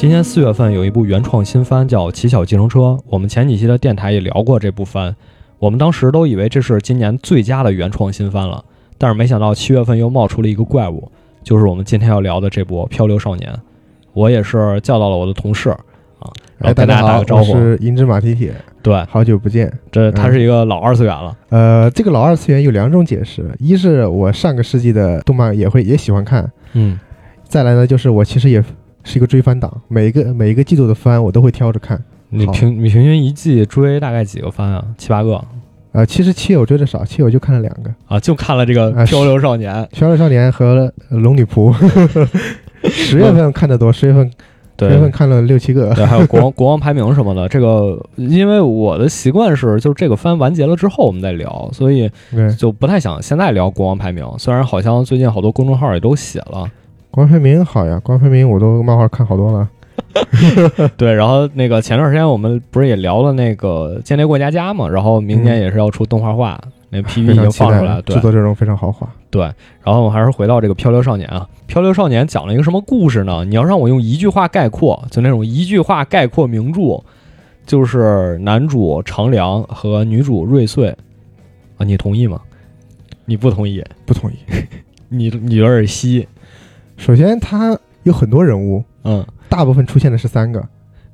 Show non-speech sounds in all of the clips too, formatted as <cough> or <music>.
今年四月份有一部原创新番叫《奇巧计程车》，我们前几期的电台也聊过这部番，我们当时都以为这是今年最佳的原创新番了，但是没想到七月份又冒出了一个怪物，就是我们今天要聊的这部《漂流少年》。我也是叫到了我的同事啊，然后跟大家打个招呼。我是银之马蹄铁，对，好久不见。这他是一个老二次元了。呃，这个老二次元有两种解释，一是我上个世纪的动漫也会也喜欢看，嗯，再来呢就是我其实也。是一个追番党，每一个每一个季度的番我都会挑着看。你平你平均一季追大概几个番啊？七八个？呃，其实七友追的少，七友就看了两个啊，就看了这个《漂流少年》。漂流少年和龙女仆。<laughs> 十月份看的多，十月份十月份看了六七个。对，还有国王 <laughs> 国王排名什么的。这个因为我的习惯是，就是这个番完结了之后我们再聊，所以就不太想现在聊国王排名。虽然好像最近好多公众号也都写了。光飞明好呀，关飞明我都漫画看好多了。<laughs> 对，然后那个前段时间我们不是也聊了那个《间谍过家家》嘛，然后明年也是要出动画化，那 <laughs> PV 已经放出来了，制作阵容非常豪华。对，然后我们还是回到这个《漂流少年》啊，《漂流少年》讲了一个什么故事呢？你要让我用一句话概括，就那种一句话概括名著，就是男主长良和女主瑞穗啊，你同意吗？你不同意？不同意。你你有点稀。首先，他有很多人物，嗯，大部分出现的是三个，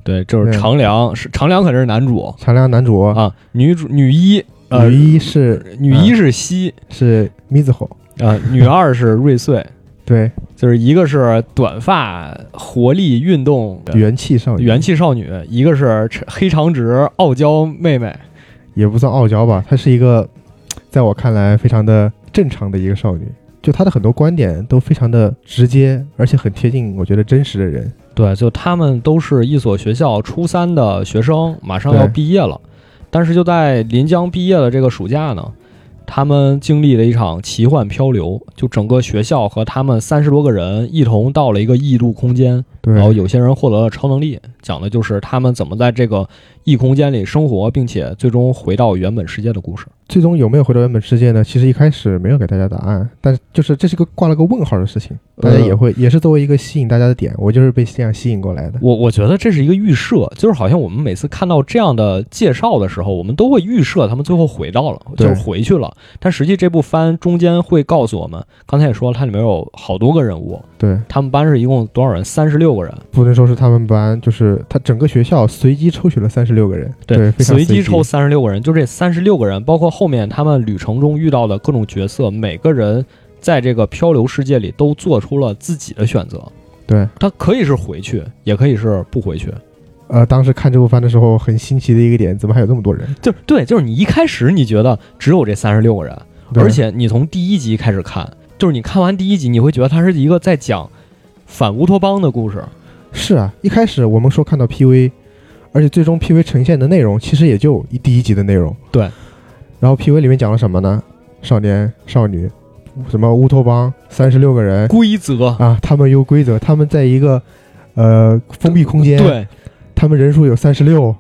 对，就是长良是长良，可是男主，长良男主。啊，女主女一，女一是女一是西。是咪子吼啊，女二是瑞穗，<laughs> 对，就是一个是短发活力运动元气少女，元气少女，一个是黑长直傲娇妹妹，也不算傲娇吧，她是一个在我看来非常的正常的一个少女。就他的很多观点都非常的直接，而且很贴近，我觉得真实的人。对，就他们都是一所学校初三的学生，马上要毕业了，但是就在临江毕业的这个暑假呢。他们经历了一场奇幻漂流，就整个学校和他们三十多个人一同到了一个异度空间，然后有些人获得了超能力，讲的就是他们怎么在这个异空间里生活，并且最终回到原本世界的故事。最终有没有回到原本世界呢？其实一开始没有给大家答案，但就是这是个挂了个问号的事情，大家也会也是作为一个吸引大家的点，我就是被这样吸引过来的。我我觉得这是一个预设，就是好像我们每次看到这样的介绍的时候，我们都会预设他们最后回到了，就是回去了。但实际这部番中间会告诉我们，刚才也说了，它里面有好多个人物。对他们班是一共多少人？三十六个人。不能说是他们班，就是他整个学校随机抽取了三十六个人。对，随机抽三十六个人，就这三十六个人，包括后面他们旅程中遇到的各种角色，每个人在这个漂流世界里都做出了自己的选择。对他可以是回去，也可以是不回去。呃，当时看这部番的时候，很新奇的一个点，怎么还有这么多人？就对，就是你一开始你觉得只有这三十六个人。而且你从第一集开始看，就是你看完第一集，你会觉得它是一个在讲反乌托邦的故事。是啊，一开始我们说看到 PV，而且最终 PV 呈现的内容其实也就一第一集的内容。对。然后 PV 里面讲了什么呢？少年少女，什么乌托邦，三十六个人，规则啊，他们有规则，他们在一个呃封闭空间，对，他们人数有三十六，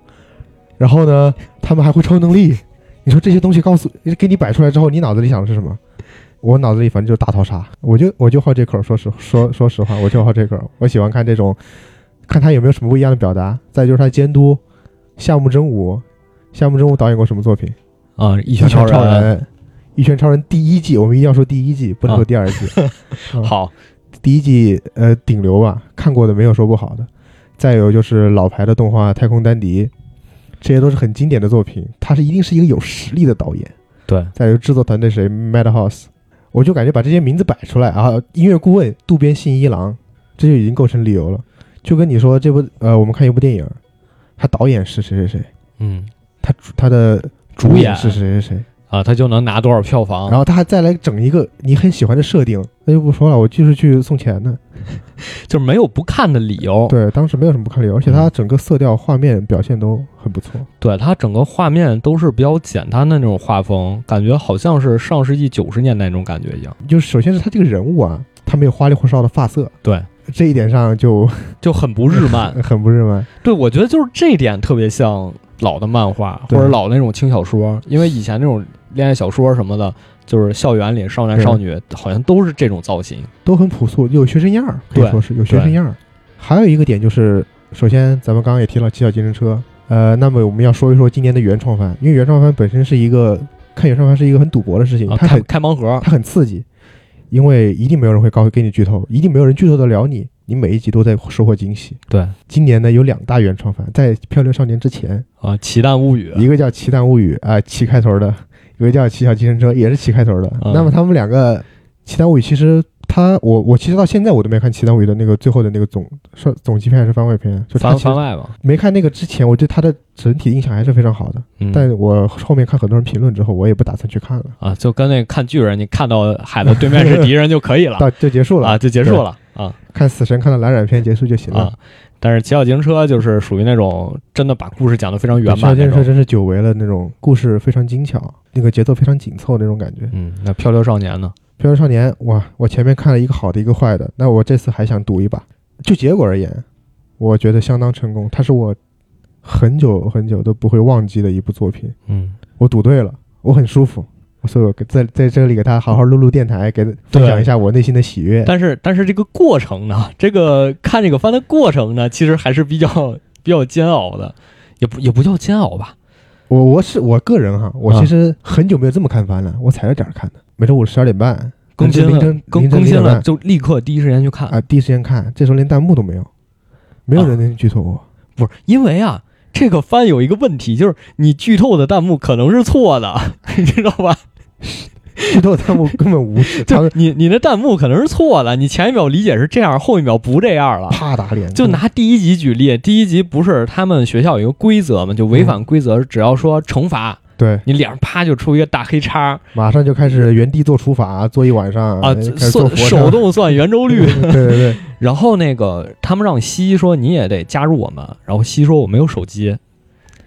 然后呢，他们还会超能力。你说这些东西告诉给你摆出来之后，你脑子里想的是什么？我脑子里反正就是大逃杀，我就我就好这口。说实说说实话，我就好这口。我喜欢看这种，看他有没有什么不一样的表达。再就是他监督夏目真武，夏目真武导演过什么作品啊？一拳超人，一拳超人第一季，我们一定要说第一季，不能说第二季。<laughs> 好，第一季呃顶流吧，看过的没有说不好的。再有就是老牌的动画《太空丹迪》。这些都是很经典的作品，他是一定是一个有实力的导演。对，再有制作团队谁，Madhouse，我就感觉把这些名字摆出来啊，音乐顾问渡边信一郎，这就已经构成理由了。就跟你说这部呃，我们看一部电影，他导演是谁谁谁，嗯，他他的主演是谁谁谁。啊，他就能拿多少票房？然后他还再来整一个你很喜欢的设定，那就不说了，我就是去送钱的，<laughs> 就是没有不看的理由。对，当时没有什么不看理由，而且他整个色调、画面表现都很不错。对他整个画面都是比较简单的那种画风，感觉好像是上世纪九十年代那种感觉一样。就是首先是他这个人物啊，他没有花里胡哨的发色，对这一点上就 <laughs> 就很不日漫，<laughs> 很不日漫。对，我觉得就是这一点特别像老的漫画或者老那种轻小说，因为以前那种。恋爱小说什么的，就是校园里少男少女好像都是这种造型，都很朴素，有学生样儿，可以说是有学生样儿。还有一个点就是，首先咱们刚刚也提了《七小计程车》，呃，那么我们要说一说今年的原创番，因为原创番本身是一个看原创番是一个很赌博的事情，啊，它很开盲盒，它很刺激，因为一定没有人会告给你剧透，一定没有人剧透得了你，你每一集都在收获惊喜。对今年呢有两大原创番，在《漂流少年》之前，啊，《奇蛋物语》一个叫《奇蛋物语》啊，奇开头的，一个叫《奇小计程车》，也是奇开头的。嗯那么他们两个《奇蛋物语》其实它我我其实到现在我都没看《奇蛋物语》的那个最后的那个总是总集片还是番外篇，就它番番外嘛，没看那个之前，我对他的整体印象还是非常好的。嗯，但我后面看很多人评论之后，我也不打算去看了，啊，就跟那个看巨人，你看到海的对面是敌人就可以了 <laughs> 到就结束了啊，就结束了啊看死神看到蓝染片结束就行了。啊。但是《骑小自行车》就是属于那种真的把故事讲得非常圆小满那种。建设真是久违了那种故事非常精巧，那个节奏非常紧凑那种感觉。嗯，那《漂流少年》呢？《漂流少年》哇，我前面看了一个好的，一个坏的，那我这次还想赌一把。就结果而言，我觉得相当成功，它是我很久很久都不会忘记的一部作品。嗯，我赌对了，我很舒服，所以我在在这里给他好好录录电台，给分享一下我内心的喜悦。但是但是这个过程呢，这个看这个番的过程呢，其实还是比较比较煎熬的，也不也不叫煎熬吧。我我是我个人哈，我啊其实很久没有这么看番了，我踩着点儿看的，每周五十二点半更新了，更更新了，就立刻第一时间去看。啊，第一时间看，这时候连弹幕都没有，没有人能剧透我。不是因为啊，这个番有一个问题，就是你剧透的弹幕可能是错的，<laughs> 你知道吧？剧透弹幕根本无视，他你你那弹幕可能是错的，你前一秒理解是这样，后一秒不这样了。啪打脸，就拿第一集举例，第一集不是他们学校有一个规则嘛，就违反规则，只要说惩罚，对，你脸上啪就出一个大黑叉马上就开始原地做除法，做一晚上啊，做算手动算圆周率。<laughs> 对对对，然后那个他们让西说你也得加入我们，然后西说我没有手机，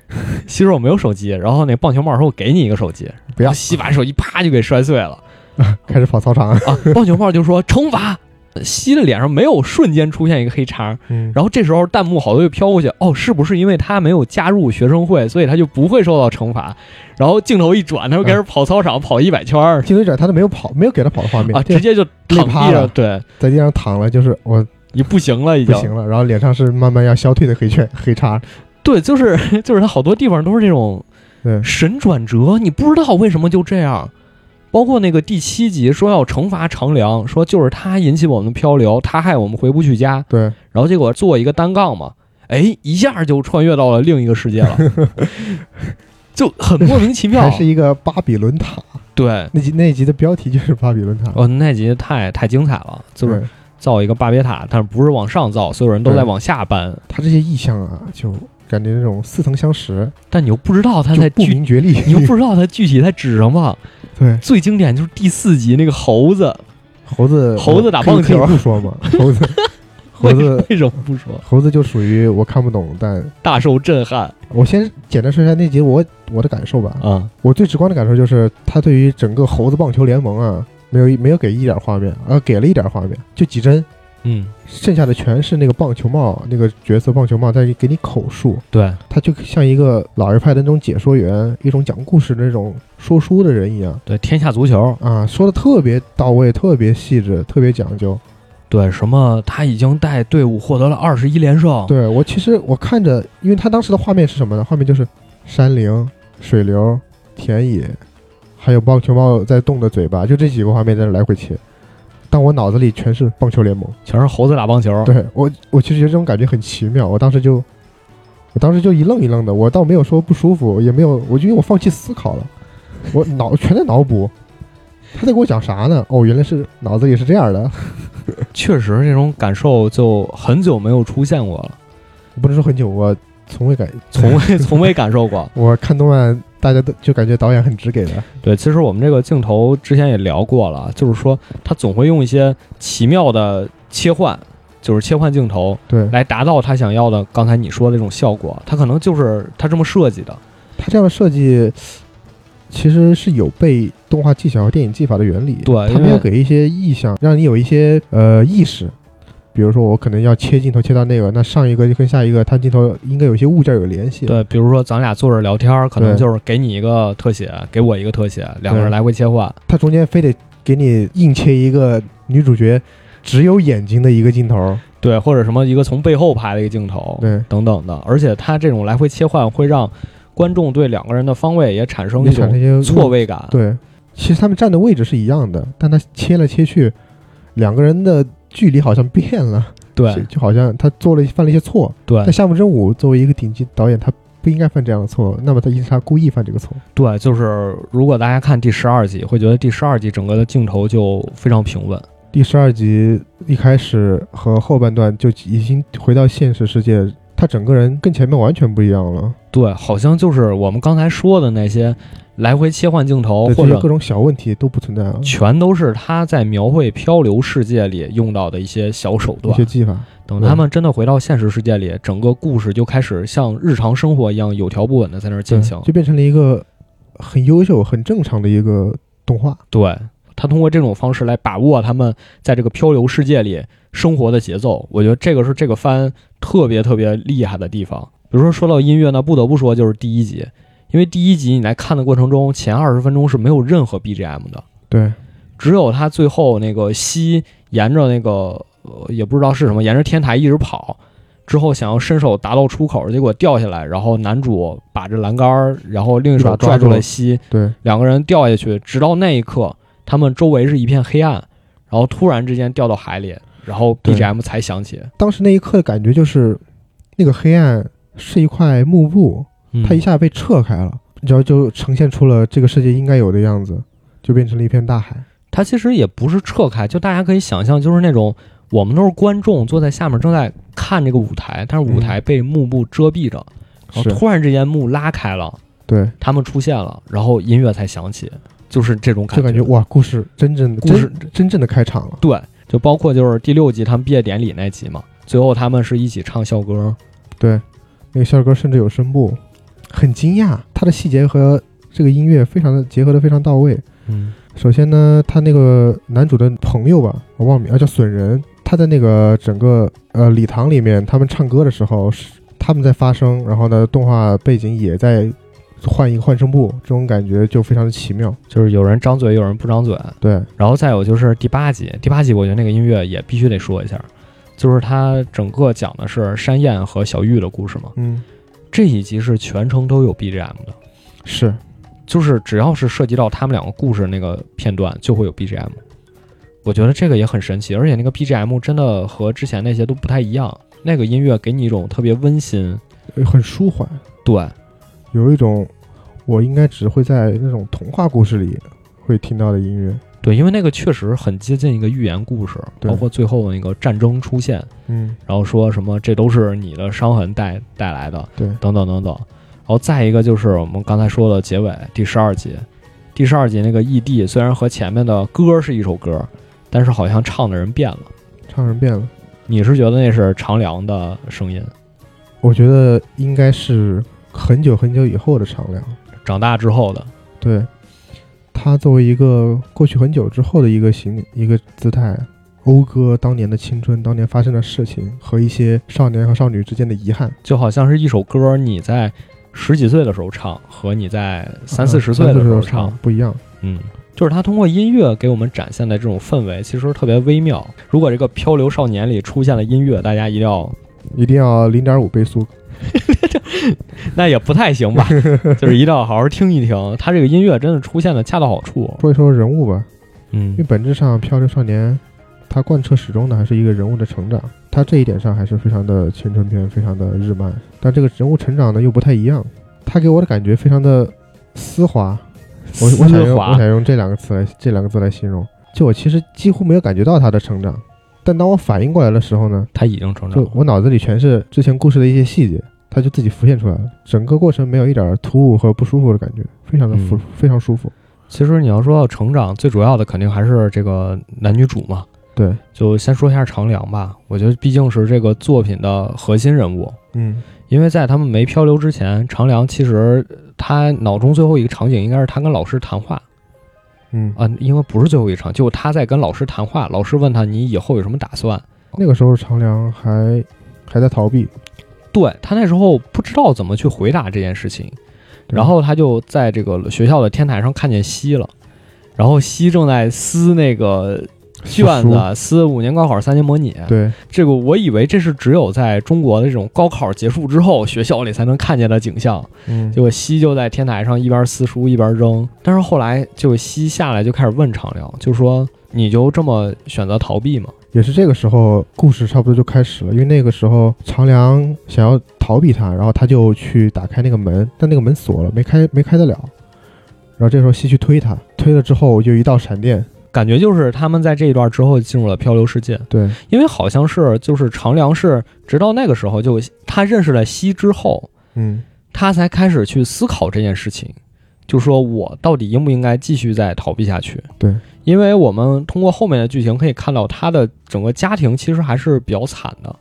<laughs> 西说我没有手机，然后那棒球帽说我给你一个手机，不要。西把手机啪就给摔碎了。<laughs> 开始跑操场，啊！<laughs> 棒球帽就说惩罚，西的脸上没有瞬间出现一个黑叉，嗯，然后这时候弹幕好多就飘过去，哦，是不是因为他没有加入学生会，所以他就不会受到惩罚？然后镜头一转，他就开始跑操场，跑一百圈儿。镜头一转，他都没有跑，没有给他跑的画面啊，直接就躺地上，对，在地上躺了，就是我你不行了，已经。不行了，然后脸上是慢慢要消退的黑圈黑叉，对，就是 <laughs> 就是他好多地方都是这种对，神转折，你不知道为什么就这样。包括那个第七集说要惩罚长良，说就是他引起我们漂流，他害我们回不去家，对，然后结果做一个单杠嘛，哎，一下就穿越到了另一个世界了，<laughs> 就很莫名其妙还。是一个巴比伦塔，对，那集那集的标题就是巴比伦塔，哦，那集太太精彩了，就是造一个巴别塔，但是不是往上造，所有人都在往下搬，他这些意象啊，就感觉那种似曾相识，但你又不知道他就在具，不明觉厉，<laughs> 你又不知道他具体在指什么。对，最经典就是第四集那个猴子，猴子猴子打棒球可以不说嘛，<laughs> 猴子 <laughs> 猴子为什么不说？猴子就属于我看不懂，但大受震撼我先简单说一下那集我我的感受吧。啊！我最直观的感受就是，他对于整个猴子棒球联盟啊，没有没有给一点画面，而给了一点画面，就几帧，嗯，剩下的全是那个棒球帽那个角色棒球帽在给你口述，对，他就像一个老一派的那种解说员，一种讲故事的那种说书的人一样对，天下足球，啊，说的特别到位，特别细致，特别讲究。对，什么他已经带队伍获得了二十一连胜，对我其实我看着，因为他当时的画面是什么呢？画面就是山林、水流、田野，还有棒球帽在动的嘴巴，就这几个画面在那来回切。但我脑子里全是棒球联盟，全是猴子打棒球。对我，我其实觉得这种感觉很奇妙。我当时就，我当时就一愣一愣的，我倒没有说不舒服，也没有，我就因为我放弃思考了，我脑全在脑补，他在给我讲啥呢？哦，原来是脑子里是这样的。<laughs> 确实这种感受就很久没有出现过了，不能说很久，我从未感，从未 <laughs> 从未感受过。我看动漫，大家都就感觉导演很直给的。对，其实我们这个镜头之前也聊过了，就是说他总会用一些奇妙的切换，就是切换镜头对来达到他想要的刚才你说的那种效果。他可能就是他这么设计的。他这样的设计其实是有被动画技巧和电影技法的原理。对他没有给一些意象，让你有一些呃意识。比如说，我可能要切镜头切到那个，那上一个就跟下一个，它镜头应该有些物件有联系。对，比如说咱俩坐着聊天儿，可能就是给你一个特写，给我一个特写，两个人来回切换。它中间非得给你硬切一个女主角只有眼睛的一个镜头，对，或者什么一个从背后拍的一个镜头，对，等等的。而且它这种来回切换会让观众对两个人的方位也产生一种错位感。对，其实他们站的位置是一样的，但他切来切去，两个人的距离好像变了，对就就好像他做了犯了一些错。对但夏目真武作为一个顶级导演，他不应该犯这样的错，那么他一定是他故意犯这个错。对，就是如果大家看第十二集，会觉得第十二集整个的镜头就非常平稳。第十二集一开始和后半段就已经回到现实世界，他整个人跟前面完全不一样了。对，好像就是我们刚才说的那些来回切换镜头，或者各种小问题都不存在了，全都是他在描绘漂流世界里用到的一些小手段一些。技法。等他们真的回到现实世界里，整个故事就开始像日常生活一样有条不紊的在那儿进行。就变成了一个很优秀、很正常的一个动画。对他通过这种方式来把握他们在这个漂流世界里生活的节奏，我觉得这个是这个番特别特别厉害的地方。比如说说到音乐呢，不得不说就是第一集，因为第一集你来看的过程中，前二十分钟是没有任何 BGM 的，对，只有他最后那个西沿着那个呃也不知道是什么，沿着天台一直跑，之后想要伸手达到出口，结果掉下来，然后男主把着栏杆儿，然后另一手拽住了。西，对，两个人掉下去，直到那一刻，他们周围是一片黑暗，然后突然之间掉到海里，然后 BGM 才响起。当时那一刻的感觉就是，那个黑暗是一块幕布，嗯。它一下被撤开了，然后就呈现出了这个世界应该有的样子，就变成了一片大海。它其实也不是撤开，就大家可以想象，就是那种我们都是观众坐在下面正在看这个舞台，但是舞台被幕布遮蔽着，然后突然之间幕拉开了，对，他们出现了，然后音乐才响起，就是这种感就感觉哇，故事真正的故事真真正的开场了。对，就包括就是第六集他们毕业典礼那集嘛，最后他们是一起唱校歌，对，那个校歌甚至有声部，很惊讶，它的细节和这个音乐非常的结合的非常到位。嗯首先呢，他那个男主的朋友吧，我忘名啊，叫损人。他在那个整个呃礼堂里面，他们唱歌的时候，是他们在发声，然后呢，动画背景也在换一个换声部，这种感觉就非常的奇妙。就是有人张嘴，有人不张嘴，对，然后再有就是第八集，第八集我觉得那个音乐也必须得说一下，就是它整个讲的是山燕和小玉的故事嘛。嗯，这一集是全程都有 BGM 的，是就是只要是涉及到他们两个故事那个片段，就会有 BGM。我觉得这个也很神奇，而且那个 BGM 真的和之前那些都不太一样。那个音乐给你一种特别温馨，呃很舒缓，对有一种我应该只会在那种童话故事里会听到的音乐。对，因为那个确实很接近一个寓言故事，包括最后的那个战争出现，嗯，然后说什么这都是你的伤痕带带来的，对，等等等等。然后再一个就是我们刚才说的结尾第十二集，第十二集那个异地虽然和前面的歌是一首歌，但是好像唱的人变了。唱人变了。你是觉得那是长良的声音？我觉得应该是很久很久以后的长良。长大之后的，对，他作为一个过去很久之后的一个形一个姿态，讴歌当年的青春，当年发生的事情和一些少年和少女之间的遗憾。就好像是一首歌，你在十几岁的时候唱，和你在三四十岁的的时候唱唱，不一样。嗯，就是他通过音乐给我们展现的这种氛围，其实特别微妙。如果这个《漂流少年》里出现了音乐，大家一定要，一定要零点五倍速。<laughs> 那也不太行吧，<laughs> 就是一定要好好听一听。他这个音乐真的出现的恰到好处。说一说人物吧，嗯因为嗯，本质上《漂流少年》他贯彻始终的还是一个人物的成长，他这一点上还是非常的青春片，非常的日漫。但这个人物成长呢又不太一样，他给我的感觉非常的丝滑。我我想用我想用这两个词来这两个字来形容，就我其实几乎没有感觉到他的成长，但当我反应过来的时候呢，他已经成长了。就我脑子里全是之前故事的一些细节，他就自己浮现出来了。整个过程没有一点突兀和不舒服的感觉，非常的舒、嗯非常舒服。其实你要说到成长，最主要的肯定还是这个男女主嘛。对，就先说一下长良吧，我觉得毕竟是这个作品的核心人物。嗯，因为在他们没漂流之前，长良其实他脑中最后一个场景应该是他跟老师谈话嗯，啊，因为不是最后一场，就他在跟老师谈话，老师问他你以后有什么打算？那个时候长良还还在逃避，对他那时候不知道怎么去回答这件事情，然后他就在这个学校的天台上看见西了，然后西正在撕那个卷子、撕五年高考三年模拟。对，这个我以为这是只有在中国的这种高考结束之后，学校里才能看见的景象。嗯，结果西就在天台上一边撕书一边扔，但是后来就西下来就开始问长良，就说你就这么选择逃避吗？也是这个时候，故事差不多就开始了。因为那个时候长良想要逃避他，然后他就去打开那个门，但那个门锁了，没开，没开得了。然后这时候西去推他，推了之后就一道闪电，感觉就是他们在这一段之后进入了漂流世界。对，因为好像是就是长良是直到那个时候就他认识了西之后，嗯，他才开始去思考这件事情，就说我到底应不应该继续再逃避下去？对，因为我们通过后面的剧情可以看到，他的整个家庭其实还是比较惨的，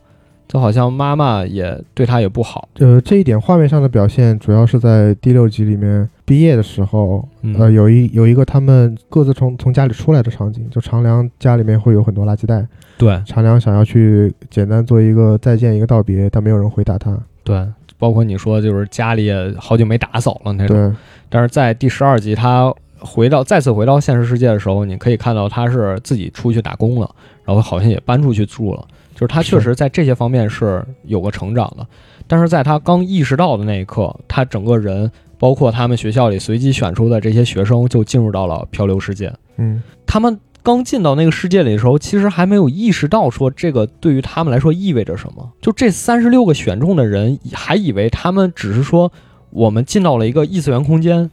就好像妈妈也对他也不好。呃，这一点画面上的表现主要是在第六集里面毕业的时候，嗯呃，有一有一个他们各自从从家里出来的场景，就长良家里面会有很多垃圾袋，对长良想要去简单做一个再见一个道别，但没有人回答他。对，包括你说就是家里也好久没打扫了那种。对，但是在第十二集，他回到再次回到现实世界的时候，你可以看到他是自己出去打工了，然后好像也搬出去住了，就是他确实在这些方面是有个成长的。但是在他刚意识到的那一刻，他整个人，包括他们学校里随机选出的这些学生，就进入到了漂流世界。嗯，他们刚进到那个世界里的时候，其实还没有意识到说这个对于他们来说意味着什么。就这三十六个选中的人，还以为他们只是说我们进到了一个异次元空间，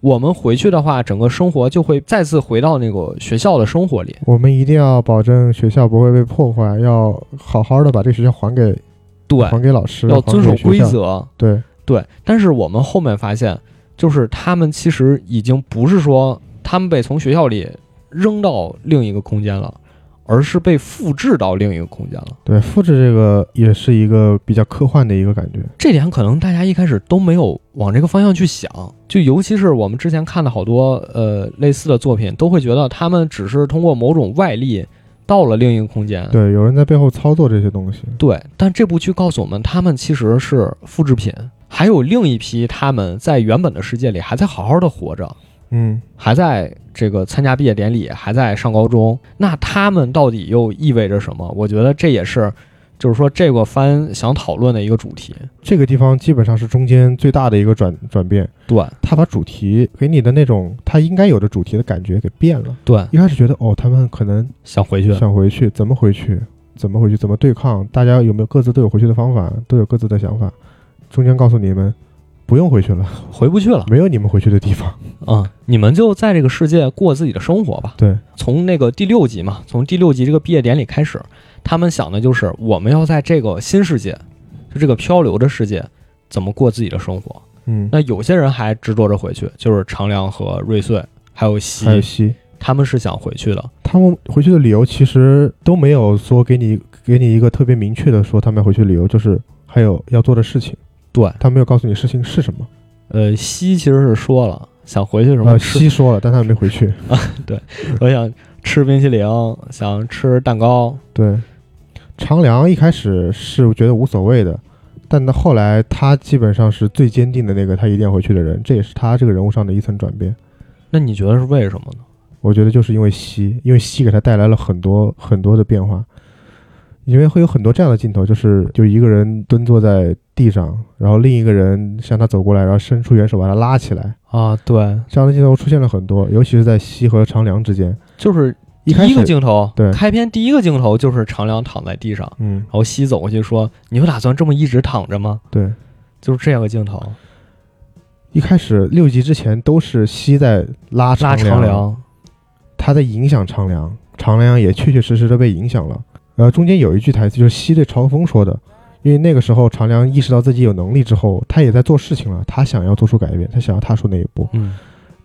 我们回去的话，整个生活就会再次回到那个学校的生活里。我们一定要保证学校不会被破坏，要好好的把这个学校还给对，还给老师，要遵守。规则。对，对，但是我们后面发现，就是他们其实已经不是说他们被从学校里扔到另一个空间了，而是被复制到另一个空间了。对，复制这个也是一个比较科幻的一个感觉。这点可能大家一开始都没有往这个方向去想，就尤其是我们之前看的好多呃类似的作品，都会觉得他们只是通过某种外力到了另一个空间。对，有人在背后操作这些东西。对，但这部剧告诉我们，他们其实是复制品，还有另一批他们在原本的世界里还在好好的活着，嗯，还在这个参加毕业典礼，还在上高中。那他们到底又意味着什么？我觉得这也是，就是说这个番想讨论的一个主题。这个地方基本上是中间最大的一个转转变。对他把主题给你的那种他应该有的主题的感觉给变了。对，一开始觉得哦，他们可能想回去。想回去，怎么回去？怎么回去？怎么对抗？大家有没有各自都有回去的方法？都有各自的想法。中间告诉你们，不用回去了，回不去了。没有你们回去的地方。啊、你们就在这个世界过自己的生活吧。对，从那个第六集嘛，从第六集这个毕业典礼开始，他们想的就是我们要在这个新世界，就这个漂流的世界，怎么过自己的生活。嗯，那有些人还执着着回去，就是长良和瑞穗，还有西还，有西，他们是想回去的。他们回去的理由其实都没有说给你给你一个特别明确的说他们要回去的理由，就是还有要做的事情，对，他没有告诉你事情是什么。呃，西其实是说了想回去什么呃，西说了，但他没回去啊。<laughs> 对。我想吃冰淇淋，想吃蛋糕。对，长良一开始是觉得无所谓的，但到后来他基本上是最坚定的那个，他一定要回去的人，这也是他这个人物上的一层转变。那你觉得是为什么呢？我觉得就是因为西，因为西给他带来了很多很多的变化，因为会有很多这样的镜头，就是就一个人蹲坐在地上，然后另一个人向他走过来，然后伸出援手把他拉起来，啊，对，这样的镜头出现了很多，尤其是在西和长良之间。就是一开第一个，镜头，对。开篇第一个镜头就是长良躺在地上，嗯，然后西走过去说：“你就打算这么一直躺着吗？对，？”就是这样个镜头，一开始六集之前都是西在拉拉长长良，他在影响长良，长良也确确实实的被影响了。呃，中间有一句台词就是西对朝风说的，因为那个时候长良意识到自己有能力之后，他也在做事情了，他想要做出改变，他想要踏出那一步。嗯，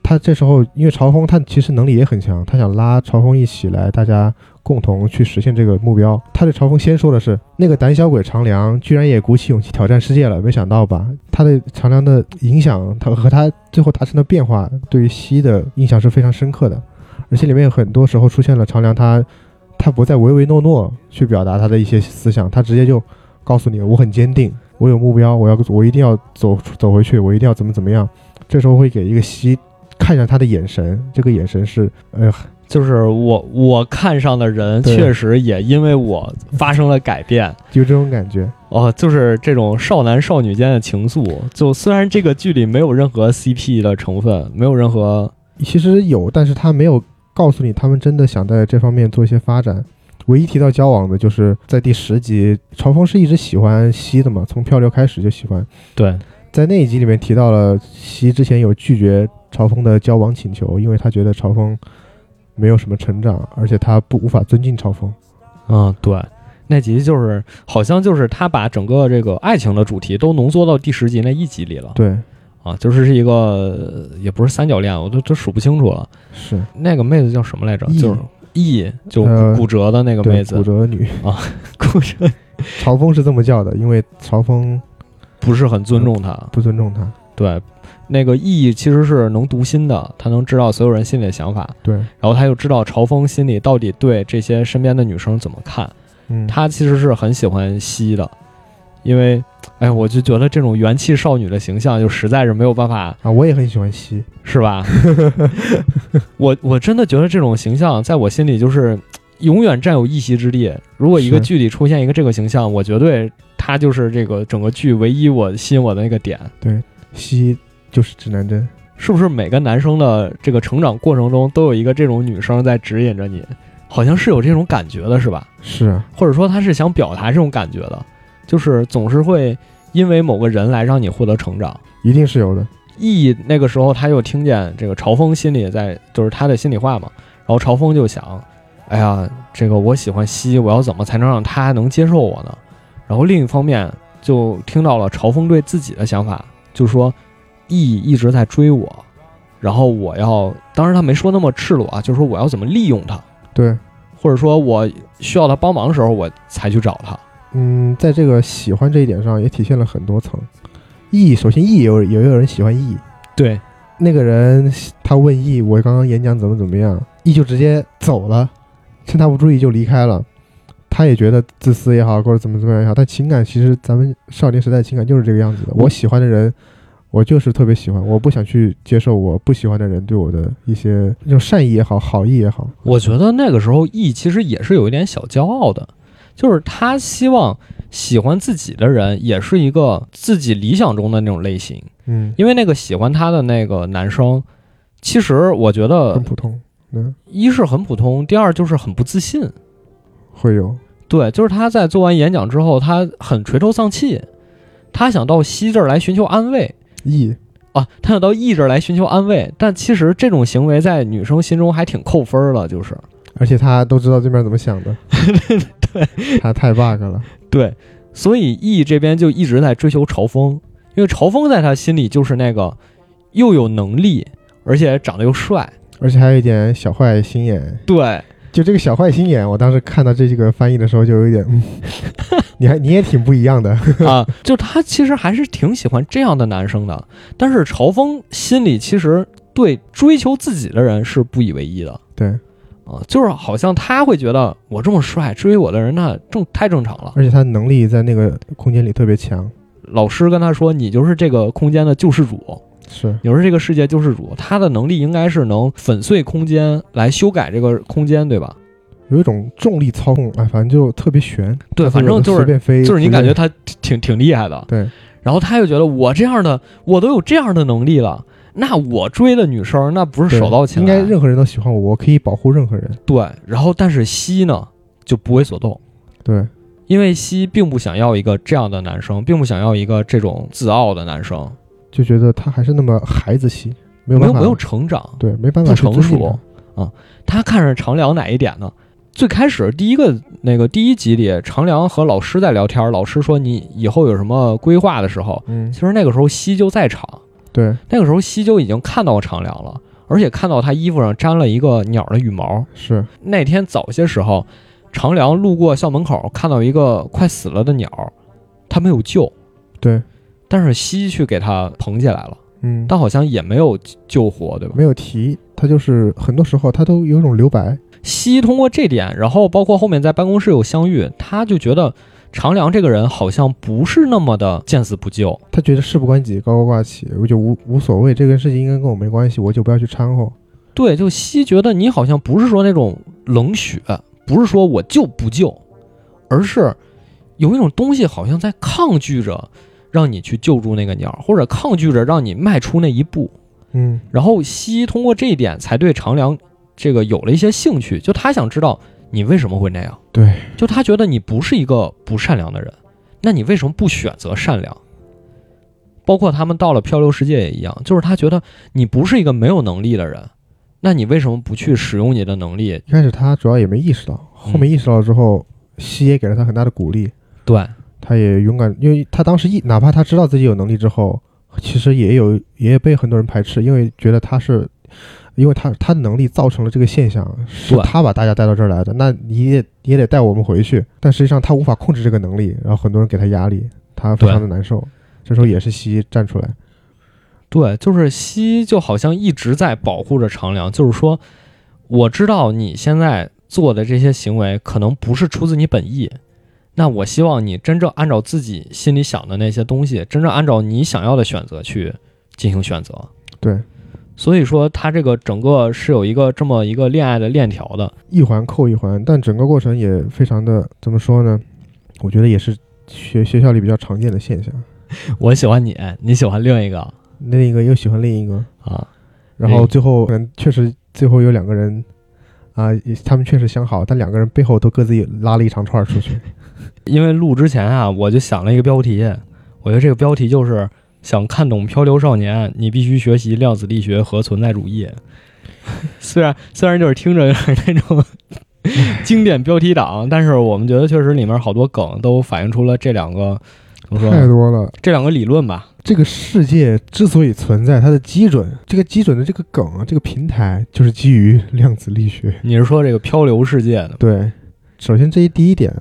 他这时候因为朝风他其实能力也很强，他想拉朝风一起来，大家共同去实现这个目标。他对朝风先说的是，那个胆小鬼长良居然也鼓起勇气挑战世界了，没想到吧？他对长良的影响，他和他最后达成的变化，对于西的印象是非常深刻的。而且里面有很多时候出现了长良他，他不再唯唯诺诺去表达他的一些思想，他直接就告诉你，我很坚定，我有目标，我要我一定要走走回去，我一定要怎么怎么样。这时候会给一个西看上他的眼神，这个眼神是呃就是我我看上的人，确实也因为我发生了改变。就这种感觉。哦，就是这种少男少女间的情愫。就虽然这个剧里没有任何 CP 的成分，没有任何其实有，但是他没有告诉你他们真的想在这方面做一些发展。唯一提到交往的就是在第十集，朝风是一直喜欢西的嘛，从漂流开始就喜欢。对在那一集里面提到了西之前有拒绝朝风的交往请求，因为他觉得朝风没有什么成长，而且他不无法尊敬朝风。嗯，对，那集就是好像就是他把整个这个爱情的主题都浓缩到第十集那一集里了对，啊，就是是一个呃也不是三角恋，我都都数不清楚了。是那个妹子叫什么来着？E 就是 E，就呃骨折的那个妹子骨，折女啊，<laughs> 骨折朝风是这么叫的，因为朝风不是很尊重她。不尊重他。对，那个 E 其实是能读心的，他能知道所有人心里的想法，对，然后他又知道朝风心里到底对这些身边的女生怎么看。嗯，他其实是很喜欢西的，因为，哎，我就觉得这种元气少女的形象就实在是没有办法，啊，我也很喜欢西。是吧？<laughs> 我我真的觉得这种形象在我心里就是永远占有一席之地。如果一个剧里出现一个这个形象，我绝对他就是这个整个剧唯一我吸引我的那个点。对西就是指南针。是不是每个男生的这个成长过程中都有一个这种女生在指引着你？好像是有这种感觉的，是吧？是啊，或者说他是想表达这种感觉的，就是总是会因为某个人来让你获得成长。一定是有的。E 那个时候他又听见这个朝风心里在就是他的心里话嘛，然后朝风就想，哎呀，这个我喜欢西，我要怎么才能让他能接受我呢？然后另一方面就听到了朝风对自己的想法，就说 E 一直在追我，然后我要，当时他没说那么赤裸啊，就是说我要怎么利用他，对，或者说我需要他帮忙的时候我才去找他。嗯，在这个喜欢这一点上也体现了很多层。E 首先 E 也有也有人喜欢 E，对，那个人他问 E 我刚刚演讲怎么怎么样，E 就直接走了，趁他不注意就离开了。他也觉得自私也好，或者怎么怎么样也好，但情感其实咱们少年时代情感就是这个样子的。我喜欢的人，我就是特别喜欢，我不想去接受我不喜欢的人对我的一些那种善意也好，好意也好。我觉得那个时候 E 其实也是有一点小骄傲的，就是他希望喜欢自己的人也是一个自己理想中的那种类型，嗯，因为那个喜欢他的那个男生，其实我觉得很普通，嗯，一是很普通，第二就是很不自信。会有，对，就是他在做完演讲之后，他很垂头丧气，他想到西这儿来寻求安慰 E 啊，他想到 E 这儿来寻求安慰，但其实这种行为在女生心中还挺扣分儿的，就是。而且他都知道对面怎么想的，<laughs> 对，他太 bug 了，对，所以 E 这边就一直在追求朝风，因为朝风在他心里就是那个又有能力，而且长得又帅。而且还有一点小坏心眼。对，就这个小坏心眼，我当时看到这几个翻译的时候，就有一点，嗯，<laughs> 你还你也挺不一样的，<laughs> 啊，就他其实还是挺喜欢这样的男生的，但是朝风心里其实对追求自己的人是不以为意的。对，啊，就是好像他会觉得我这么帅，追我的人那正太正常了。而且他能力在那个空间里特别强，老师跟他说，你就是这个空间的救世主，是你是这个世界救世主，他的能力应该是能粉碎空间来修改这个空间，对吧？有一种重力操控，哎，反正就特别悬，对，反正就是随便飞，就是你感觉他挺挺厉害的，对，然后他又觉得我这样的我都有这样的能力了，那我追的女生那不是手到擒来？应该任何人都喜欢我，我可以保护任何人，对。然后但是西呢就不为所动，对，因为西并不想要一个这样的男生，并不想要一个这种自傲的男生，就觉得他还是那么孩子气，没有没有没有成长。对，没办法不成熟啊他他看上长良哪一点呢？最开始第一个那个第一集里，长良和老师在聊天，老师说你以后有什么规划的时候，嗯其，实那个时候西就在场，对，那个时候西就已经看到长良了，而且看到他衣服上沾了一个鸟的羽毛。是，那天早些时候，长良路过校门口，看到一个快死了的鸟，他没有救，对，但是西去给他捧起来了，嗯，但好像也没有救活，对吧？没有提，他就是很多时候他都有一种留白，西通过这点，然后包括后面在办公室有相遇，他就觉得长良这个人好像不是那么的见死不救。他觉得事不关己，高高挂起，我就无无所谓，这个事情应该跟我没关系，我就不要去掺和。对，就西觉得你好像不是说那种冷血，不是说我就不救，而是有一种东西好像在抗拒着让你去救助那个鸟，或者抗拒着让你迈出那一步。嗯然后西通过这一点才对长良这个有了一些兴趣，就他想知道你为什么会那样，对，就他觉得你不是一个不善良的人，那你为什么不选择善良？包括他们到了漂流世界也一样，就是他觉得你不是一个没有能力的人，那你为什么不去使用你的能力？一开始他主要也没意识到，后面意识到之后，西也给了他很大的鼓励，对，他也勇敢，因为他当时一哪怕他知道自己有能力之后，其实也有也被很多人排斥，因为觉得他是，因为他他的能力造成了这个现象，是他把大家带到这儿来的，那你也也得带我们回去。但实际上他无法控制这个能力，然后很多人给他压力，他非常的难受。这时候也是西站出来，对，就是西就好像一直在保护着长良，就是说，我知道你现在做的这些行为可能不是出自你本意，那我希望你真正按照自己心里想的那些东西，真正按照你想要的选择去进行选择。对，所以说他这个整个是有一个这么一个恋爱的链条的。一环扣一环，但整个过程也非常的怎么说呢？我觉得也是学学校里比较常见的现象。<laughs> 我喜欢你，你喜欢另一个另一个又喜欢另一个，啊，然后最后可能确实最后有两个人啊，也他们确实相好，但两个人背后都各自有拉了一长串儿出去。<laughs> 因为录之前啊，我就想了一个标题，我觉得这个标题就是想看懂漂流少年，你必须学习量子力学和存在主义。<laughs> 虽然虽然就是听着有点那种经典标题党，但是我们觉得确实里面好多梗都反映出了这两个怎么说太？多了。这两个理论吧。这个世界之所以存在，它的基准，这个基准的这个梗啊，这个平台就是基于量子力学。你是说这个漂流世界的？对，首先这一第一点，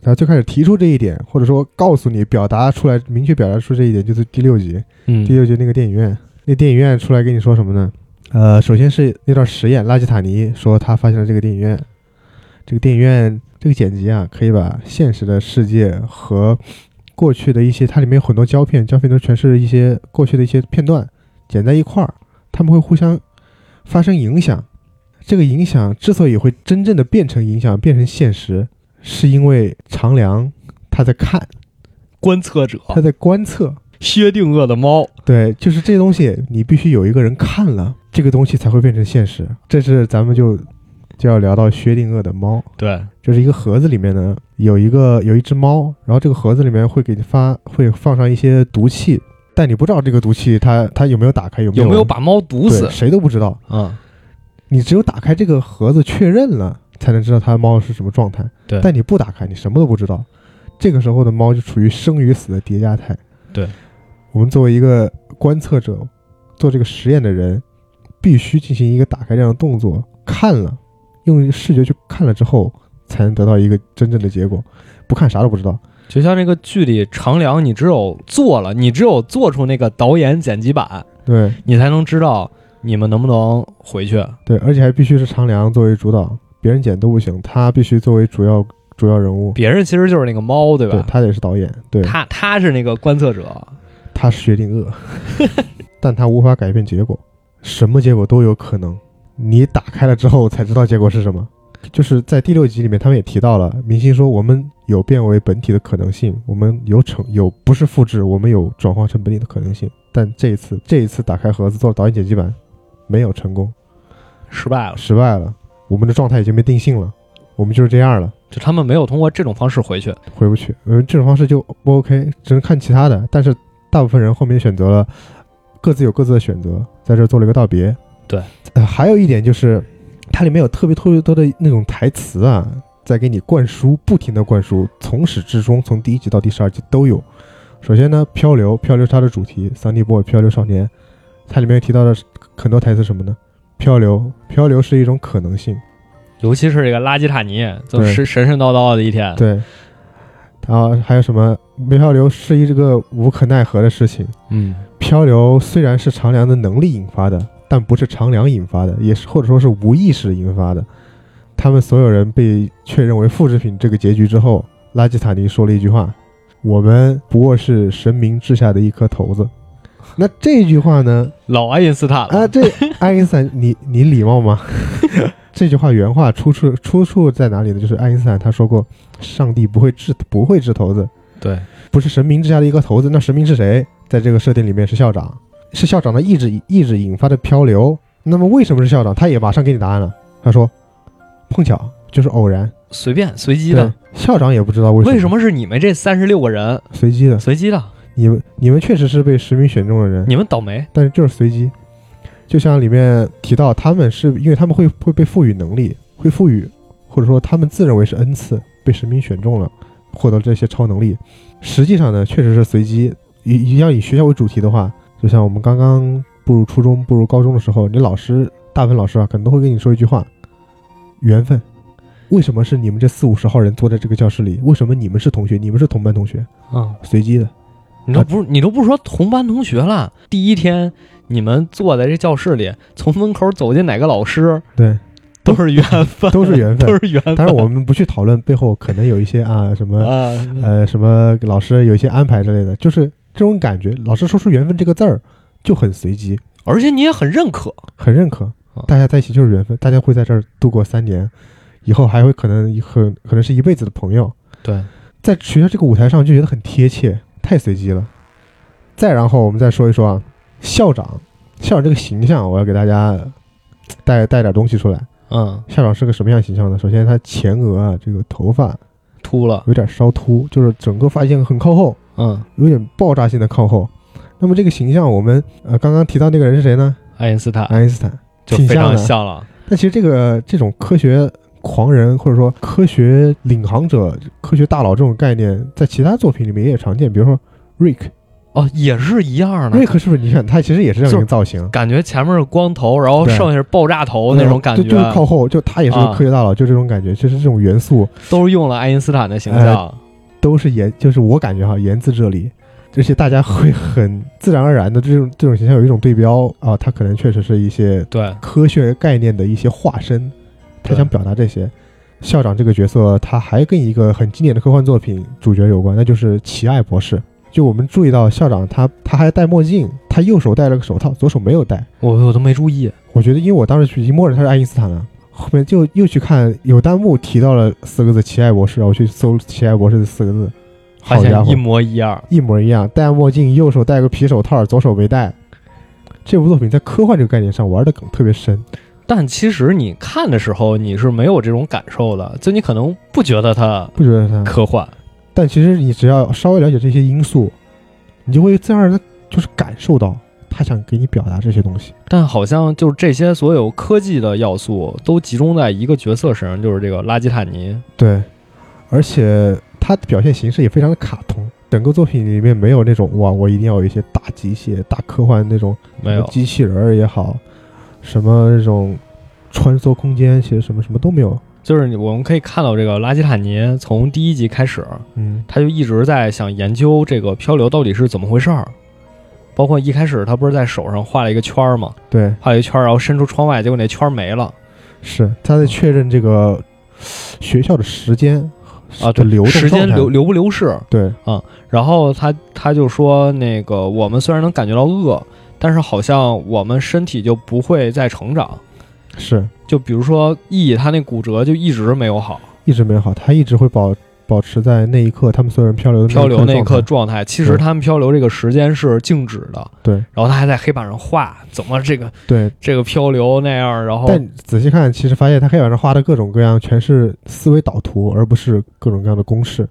他最开始提出这一点，或者说告诉你表达出来，明确表达出这一点，就是第六集。嗯第六集那个电影院，那电影院出来跟你说什么呢？呃，首先是那段实验，拉基塔尼说他发现了这个电影院，这个电影院这个剪辑啊，可以把现实的世界和过去的一些，它里面有很多胶片，胶片都全是一些过去的一些片段剪在一块儿，他们会互相发生影响。这个影响之所以会真正的变成影响，变成现实，是因为长良他在看，观测者，他在观测。薛定谔的猫。对，就是这东西，你必须有一个人看了，这个东西才会变成现实。这是咱们就就要聊到薛定谔的猫，对，就是一个盒子里面呢有一个有一只猫，然后这个盒子里面会给你发会放上一些毒气，但你不知道这个毒气它它有没有打开，有没有有没有把猫毒死？谁都不知道，嗯，你只有打开这个盒子确认了，才能知道它猫是什么状态。对但你不打开，你什么都不知道。这个时候的猫就处于生与死的叠加态。对，我们作为一个观测者，做这个实验的人，必须进行一个打开这样的动作，看了，用视觉去看了之后，才能得到一个真正的结果。不看啥都不知道。就像那个剧里长良，你只有做了，你只有做出那个导演剪辑版，对你才能知道你们能不能回去。对，而且还必须是长良作为主导，别人剪都不行，他必须作为主要主要人物。别人其实就是那个猫，对吧？对他得是导演，对他他是那个观测者，他是薛定谔，<laughs> 但他无法改变结果，什么结果都有可能。你打开了之后才知道结果是什么。就是在第六集里面，他们也提到了，明星说我们有变为本体的可能性，我们有成有不是复制，我们有转化成本体的可能性。但这一次，这一次打开盒子做导演剪辑版，没有成功，失败了。失败了。我们的状态已经被定性了，我们就是这样了。就他们没有通过这种方式回去。回不去。嗯，这种方式就不 OK，只能看其他的。但是大部分人后面选择了各自有各自的选择，在这儿做了一个道别。对，呃，还有一点就是，它里面有特别特别多的那种台词啊，在给你灌输，不停的灌输，从始至终，从第一集到第十二集都有。首先呢，漂流，漂流是它的主题，Sunny Boy，漂流少年，它里面提到的很多台词什么呢？漂流，漂流是一种可能性。尤其是这个拉基塔尼，就对是神神叨叨的一天。对，然后还有什么？漂流是一这个无可奈何的事情。嗯，漂流虽然是长良的能力引发的，但不是长良引发的，也是或者说是无意识引发的。他们所有人被确认为复制品这个结局之后，拉基塔尼说了一句话：“我们不过是神明掷下的一颗骰子。”那这句话呢？老爱因斯坦了啊，这 <laughs> 爱因斯坦，你你礼貌吗？<laughs> 这句话原话出处出处在哪里呢？就是爱因斯坦他说过，上帝不会掷不会掷骰子，对，不是神明之下的一个骰子。那神明是谁？在这个设定里面是校长，是校长的意志意志引发的漂流。那么为什么是校长？他也马上给你答案了。他说，碰巧就是偶然，随便随机的。校长也不知道为什么。为什么是你们这三十六个人随机的？随机的。你们你们确实是被实名选中的人，你们倒霉，但是就是随机。就像里面提到，他们是因为他们会会被赋予能力。会赋予，或者说他们自认为是恩赐，被神明选中了，获得这些超能力。实际上呢，确实是随机。以要以学校为主题的话，就像我们刚刚步入初中、步入高中的时候，你老师大部分老师啊，可能都会跟你说一句话：缘分。为什么是你们这四五十号人坐在这个教室里？为什么你们是同学？你们是同班同学？啊，随机的。你都不，你都不说同班同学了。第一天你们坐在这教室里，从门口走进哪个老师？对。都是缘分，都是缘分，都是缘分。但是，我们不去讨论背后可能有一些啊什么呃什么老师有一些安排之类的，就是这种感觉。老师说出“缘分”这个字儿就很随机，而且你也很认可，很认可。大家在一起就是缘分，大家会在这儿度过三年，以后还会可能很可能是一辈子的朋友。对，在学校这个舞台上就觉得很贴切，太随机了。再然后我们再说一说啊，校长，校长这个形象，我要给大家带带点东西出来。嗯，校长是个什么样形象呢？首先，他前额啊，这个头发秃了，有点稍秃，就是整个发线很靠后，嗯，有点爆炸性的靠后。那么这个形象，我们呃刚刚提到那个人是谁呢？爱因斯坦，爱因斯坦就非常像了。但其实这个这种科学狂人或者说科学领航者、科学大佬这种概念，在其他作品里面也常见，比如说 Rick。哦，也是一样的。瑞克是不是？你看他其实也是这样一个造型，感觉前面是光头，然后剩下是爆炸头那种感觉，就是靠后。就他也是个科学大佬，就这种感觉。其实这种元素都是用了爱因斯坦的形象，都是言，就是我感觉哈，言自这里，这些大家会很自然而然的这种这种形象有一种对标啊，他可能确实是一些对科学概念的一些化身，他想表达这些。校长这个角色，他还跟一个很经典的科幻作品主角有关，那就是奇爱博士。就我们注意到校长他他还戴墨镜，他右手戴了个手套，左手没有戴。我我都没注意。我觉得，因为我当时已经默认他是爱因斯坦了。后面就又去看有弹幕提到了四个字“奇爱博士”，我去搜“奇爱博士”的四个字，好家伙，一模一样，一模一样。戴墨镜，右手戴个皮手套，左手没戴。这部作品在科幻这个概念上玩的梗特别深，但其实你看的时候你是没有这种感受的，就你可能不觉得它不觉得它科幻。但其实你只要稍微了解这些因素，你就会自然而然就是感受到他想给你表达这些东西。但好像就是这些所有科技的要素都集中在一个角色身上，就是这个拉基坦尼。对，而且他的表现形式也非常的卡通。整个作品里面没有那种哇，我一定要有一些大机械、大科幻那种，没有机器人儿也好，什么这种穿梭空间，其实什么什么都没有。就是我们可以看到，这个拉基坦尼从第一集开始，嗯，他就一直在想研究这个漂流到底是怎么回事儿。包括一开始他不是在手上画了一个圈儿吗？对，画了一圈儿，然后伸出窗外，结果那圈儿没了。是他在确认这个学校的时间啊，对，流时间流流不流逝？对，啊，然后他他就说，那个我们虽然能感觉到饿，但是好像我们身体就不会再成长。是。就比如说 E，他那骨折就一直没有好，一直没有好，他一直会保保持在那一刻他们所有人漂流的漂流那一刻状态。其实他们漂流这个时间是静止的，对。然后他还在黑板上画怎么这个对这个漂流那样。然后但仔细看，其实发现他黑板上画的各种各样全是思维导图，而不是各种各样的公式，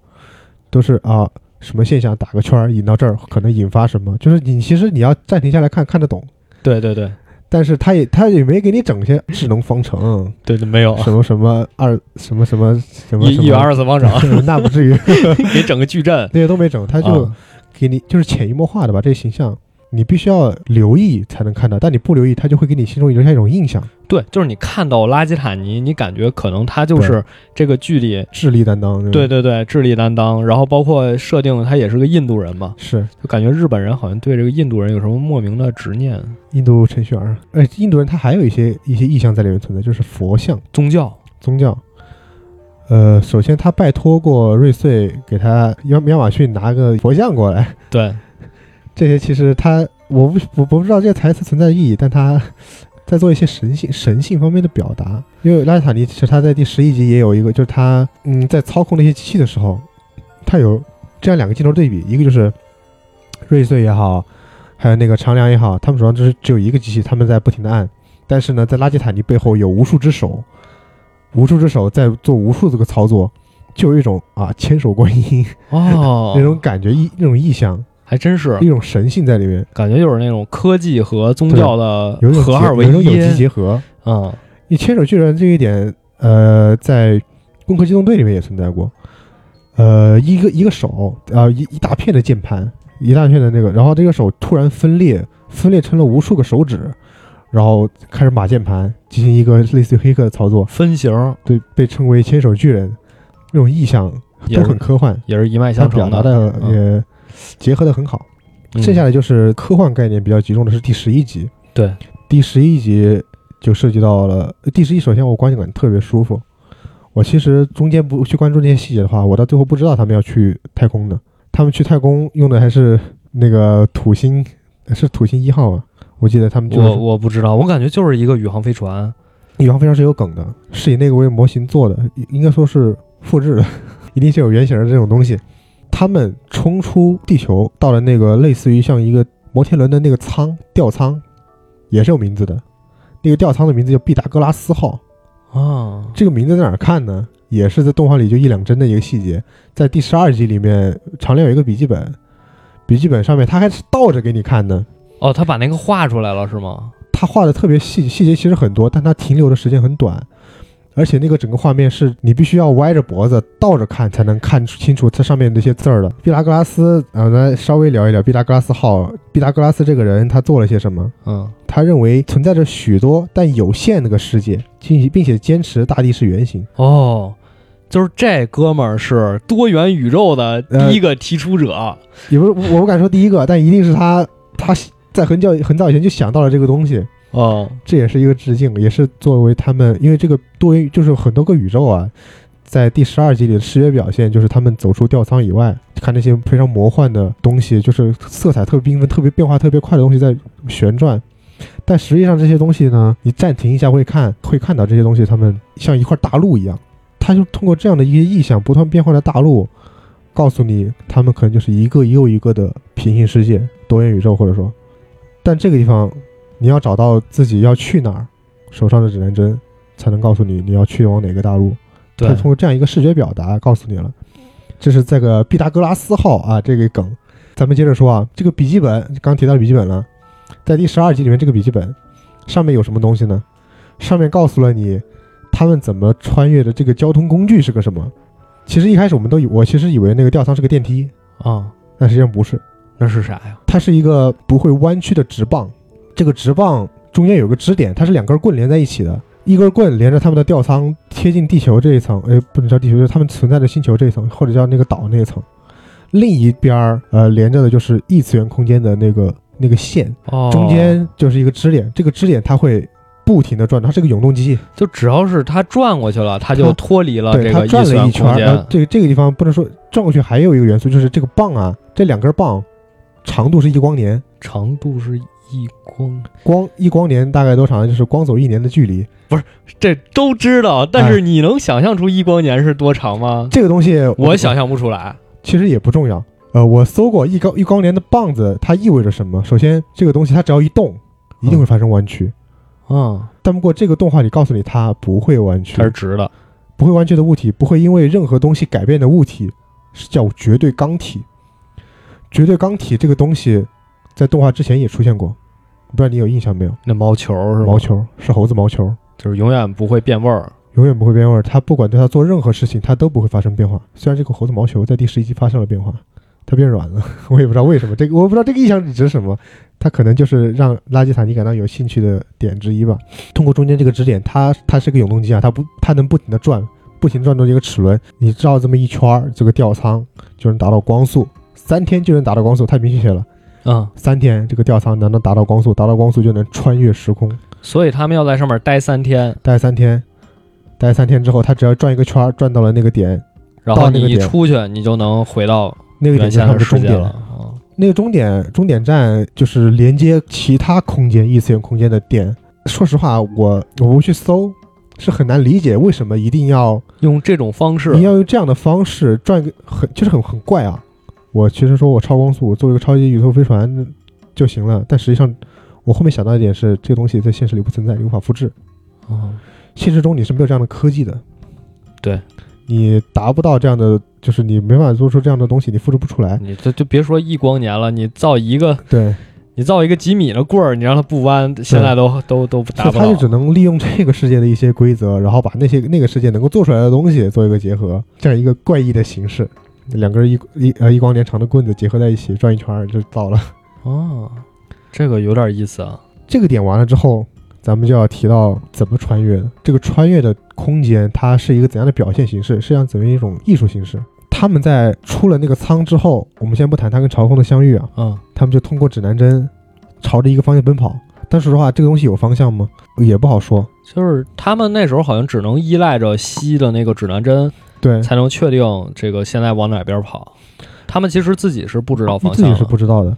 都是啊什么现象打个圈儿引到这儿可能引发什么，就是你其实你要暂停下来看看得懂。对对对。但是他也他也没给你整些智能方程，对对，没有。什么什么二什么什么什么一元二次方程，<laughs> 那不至于。<laughs> 给整个矩阵，<laughs> 那些都没整，他就给你就是潜移默化的把这形象。你必须要留意才能看到，但你不留意，他就会给你心中留下一种印象。对，就是你看到拉基塔尼，你感觉可能他就是这个剧里智力担当。对对对，智力担当。然后包括设定，他也是个印度人嘛，是，就感觉日本人好像对这个印度人有什么莫名的执念。印度程序员，哎，印度人他还有一些一些意象在里面存在，就是佛像、宗教、宗教。呃，首先他拜托过瑞穗给他亚亚马逊拿个佛像过来。对。这些其实他我不我不知道这些台词存在的意义，但他 <laughs> 在做一些神性神性方面的表达。因为拉吉塔尼其实他在第十一集也有一个，就是他嗯在操控那些机器的时候，他有这样两个镜头对比，一个就是瑞穗也好，还有那个长良也好，他们手上就是只有一个机器，他们在不停的按，但是呢，在拉吉塔尼背后有无数只手，无数只手在做无数这个操作，就有一种啊千手观音哦，那种感觉意那种意象，还真是一种神性在里面，感觉就是那种科技和宗教的合二为有一种有一机结合。嗯你千手巨人这一点，呃，在《攻壳机动队》里面也存在过。呃，一个一个手啊、一一大片的键盘，一大片的那个，然后这个手突然分裂，分裂成了无数个手指，然后开始码键盘，进行一个类似于黑客的操作，分型对，被称为千手巨人，那种意象都很科幻，也是一脉相承表达的嗯也结合的很好。嗯剩下的就是科幻概念比较集中的是第十一集，对第十一集就涉及到了第十一。首先，我观感特别舒服。我其实中间不去关注那些细节的话，我到最后不知道他们要去太空的。他们去太空用的还是那个土星，是土星一号啊。我记得他们就我我不知道，我感觉就是一个宇航飞船。宇航飞船是有梗的，是以那个为模型做的，应应该说是复制的，<laughs> 一定是有原型的这种东西。他们冲出地球，到了那个类似于像一个摩天轮的那个舱吊舱，也是有名字的。那个吊舱的名字叫毕达哥拉斯号。啊，这个名字在哪儿看呢？也是在动画里就一两帧的一个细节，在第十二集里面，长亮有一个笔记本，笔记本上面他还是倒着给你看的，哦，他把那个画出来了是吗？他画的特别细，细节其实很多，但他停留的时间很短，而且那个整个画面是你必须要歪着脖子倒着看才能看清楚它上面那些字儿的。毕达哥拉斯，啊，咱稍微聊一聊毕达哥拉斯号。毕达哥拉斯这个人他做了些什么？嗯，他认为存在着许多但有限那个世界，并并且坚持大地是圆形。哦，就是这哥们儿是多元宇宙的第一个提出者。也不是我不敢说第一个，但一定是他他在很早很早以前就想到了这个东西，哦，这也是一个致敬，也是作为他们因为这个多元就是很多个宇宙啊，在第十二集里的视觉表现就是他们走出吊舱以外，看那些非常魔幻的东西，就是色彩特别缤纷、特别变化特别快的东西在旋转。但实际上这些东西呢，你暂停一下会看，会看到这些东西，他们像一块大陆一样。他就通过这样的一些意象，不断变换的大陆，告诉你，他们可能就是一个又一个的平行世界、多元宇宙，或者说，但这个地方你要找到自己要去哪儿，手上的指南针才能告诉你你要去往哪个大陆。对它通过这样一个视觉表达告诉你了，这是这个毕达哥拉斯号啊这个梗。咱们接着说啊，这个笔记本刚提到笔记本了，在第十二集里面，这个笔记本上面有什么东西呢？上面告诉了你他们怎么穿越的这个交通工具是个什么。其实一开始我们都以我其实以为那个吊舱是个电梯，啊，但实际上不是，那是啥呀？它是一个不会弯曲的直棒。这个直棒中间有个支点，它是两根棍连在一起的，一根棍连着他们的吊舱贴近地球这一层，哎，不能叫地球，就是他们存在的星球这一层，或者叫那个岛那一层。另一边儿呃连着的就是异次元空间的那个那个线，哦，中间就是一个支点，这个支点它会不停的转，它是个永动机，就只要是它转过去了，它就脱离了对，这它转个异次元了一圈呃，这个这个地方不能说转过去，还有一个元素就是这个棒啊，这两根棒长度是一光年，长度是一光，光一光年大概多长？就是光走一年的距离。不是这都知道，但是你能想象出一光年是多长吗？这个东西我想象不出来。其实也不重要。呃，我搜过一光一光年的棒子，它意味着什么？首先，这个东西它只要一动，一定会发生弯曲。嗯，但不过这个动画里告诉你，它不会弯曲它，是直的。不会弯曲的物体，不会因为任何东西改变的物体，是叫绝对刚体。绝对刚体这个东西，在动画之前也出现过，不知道你有印象没有？那毛球是？毛球是猴子毛球，就是永远不会变味儿。永远不会变味儿。它不管对它做任何事情，它都不会发生变化。虽然这个猴子毛球在第十一集发生了变化，它变软了，<laughs> 我也不知道为什么。这个我不知道这个意象指什么，它可能就是让拉基塔尼感到有兴趣的点之一吧。通过中间这个支点，它它是个永动机啊，它不它能不停的转，不停转动一个齿轮，你绕这么一圈儿，这个吊舱就能达到光速，三天就能达到光速，太明显了。嗯，三天这个吊舱能能达到光速，达到光速就能穿越时空。所以他们要在上面待三天，待三天，待三天之后，他只要转一个圈，转到了那个点，然后你出去，你就能回到那个点就是终点了。。啊那个终点终点站就是连接其他空间异次元空间的点。说实话，我我不去搜，是很难理解为什么一定要用这种方式你，要用这样的方式转个很就是很很怪啊。我其实说我超光速做一个超级宇宙飞船就行了，但实际上我后面想到一点是，这个东西在现实里不存在，你无法复制。啊现实中你是没有这样的科技的，对你达不到这样的，就是你没办法做出这样的东西，你复制不出来。你这就别说一光年了，你造一个对，你造一个几米的棍儿，你让它不弯，现在都都都达不到所以他就。只能利用这个世界的一些规则，然后把那些那个世界能够做出来的东西做一个结合，这样一个怪异的形式，两根一一呃一光年长的棍子结合在一起转一圈儿就到了。<laughs> 哦，这个有点意思啊。这个点完了之后，咱们就要提到怎么穿越的。这个穿越的空间，它是一个怎样的表现形式？是像怎样一种艺术形式？他们在出了那个舱之后，我们先不谈他跟朝风的相遇啊，嗯，他们就通过指南针朝着一个方向奔跑。但说实话，这个东西有方向吗？也不好说。就是他们那时候好像只能依赖着西的那个指南针，对，才能确定这个现在往哪边跑。他们其实自己是不知道方向的，自己是不知道的。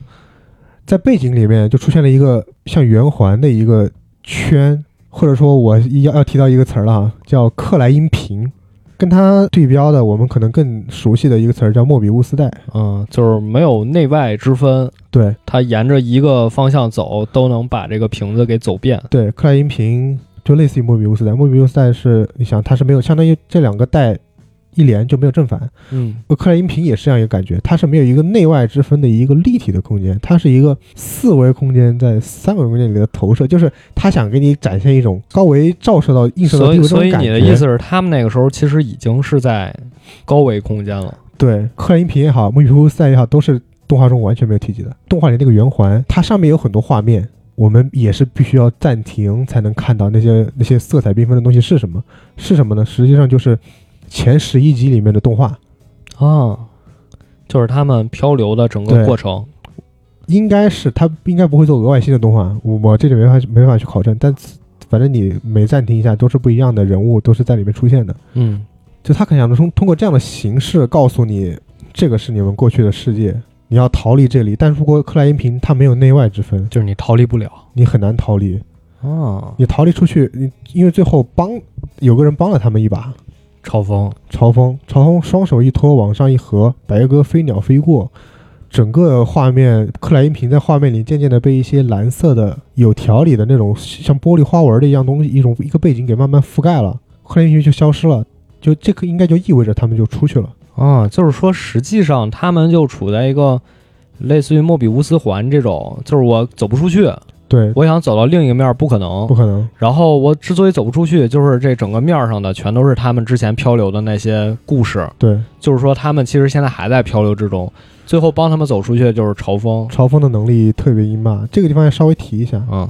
在背景里面就出现了一个像圆环的一个圈，或者说我要要提到一个词儿了啊，叫克莱因瓶。跟它对标的，我们可能更熟悉的一个词儿叫莫比乌斯带。嗯，就是没有内外之分，对它沿着一个方向走，都能把这个瓶子给走遍。对，克莱因瓶就类似于莫比乌斯带。莫比乌斯带是你想它是没有相当于这两个带一连就没有正反，嗯，呃克莱因屏也是这样一个感觉，它是没有一个内外之分的一个立体的空间，它是一个四维空间在三维空间里的投射，就是它想给你展现一种高维照射到映射到地球这种感觉。所以你的意思是，他们那个时候其实已经是在高维空间了。对，克莱因屏也好，莫比乌斯带也好，都是动画中完全没有提及的。动画里那个圆环，它上面有很多画面，我们也是必须要暂停才能看到那些那些色彩缤纷的东西是什么？是什么呢？实际上就是前十一集里面的动画。啊，就是他们漂流的整个过程。应该是他应该不会做额外新的动画，我我这里没法没法去考证，但反正你每暂停一下都是不一样的人物，都是在里面出现的。嗯，就他可能想通通过这样的形式告诉你，这个是你们过去的世界，你要逃离这里。但如果克莱因瓶它没有内外之分，就是你逃离不了。你很难逃离。啊，你逃离出去，你因为最后帮有个人帮了他们一把，超风。朝风，朝风双手一托往上一合，白鸽飞鸟飞过，整个画面，克莱因瓶在画面里渐渐的被一些蓝色的有条理的那种像玻璃花纹的一样东西，一种一个背景给慢慢覆盖了，克莱因瓶就消失了，就这个应该就意味着他们就出去了。啊，就是说，实际上他们就处在一个类似于莫比乌斯环这种，就是我走不出去，对，我想走到另一个面儿不可能不。可能。然后我之所以走不出去，就是这整个面儿上的全都是他们之前漂流的那些故事，对，就是说他们其实现在还在漂流之中。最后帮他们走出去的就是朝风。朝风的能力特别阴霸，这个地方要稍微提一下，嗯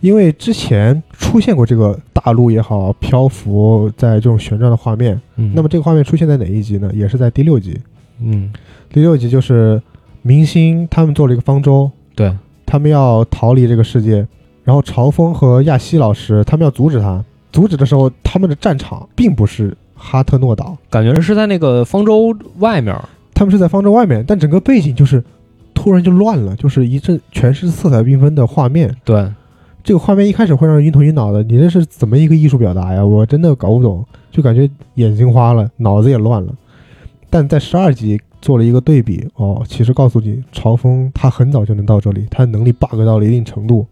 因为之前出现过这个大陆也好，漂浮在这种旋转的画面。嗯，那么这个画面出现在哪一集呢？也是在第六集。嗯，第六集就是明星他们做了一个方舟，对，他们要逃离这个世界，然后朝风和亚西老师他们要阻止他。阻止的时候，他们的战场并不是哈特诺岛，感觉是在那个方舟外面。他们是在方舟外面，但整个背景就是突然就乱了，就是一阵全是色彩缤纷的画面。对，这个画面一开始会让人晕头晕脑的，你这是怎么一个艺术表达呀？我真的搞不懂，就感觉眼睛花了，脑子也乱了。但在十二集做了一个对比，哦，其实告诉你，朝风他很早就能到这里，他的能力 bug 到了一定程度。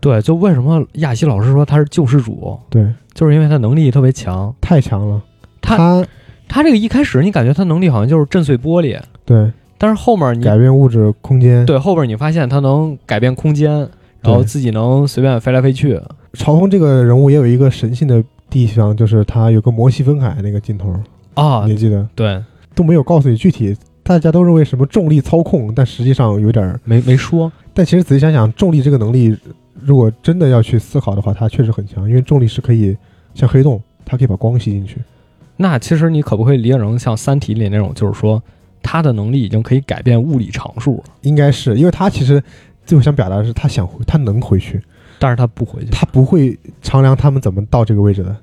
对，就为什么亚西老师说他是救世主，对，就是因为他能力特别强。太强了。他他他这个一开始你感觉他能力好像就是震碎玻璃，对但是后面你改变物质空间，对后边你发现他能改变空间，然后自己能随便飞来飞去。朝风这个人物也有一个神性的地方，就是他有个摩西分海那个镜头，啊你，记得对，都没有告诉你具体，大家都认为什么重力操控，但实际上有点儿。没没说，但其实仔细想想，重力这个能力，如果真的要去思考的话，它确实很强，因为重力是可以像黑洞，它可以把光吸进去。那其实你可不可以理解成像《三体》里那种，就是说他的能力已经可以改变物理常数了，应该是因为他其实最后想表达的是，他想回，他能回去，但是他不回去。他不会衡量他们怎么到这个位置的，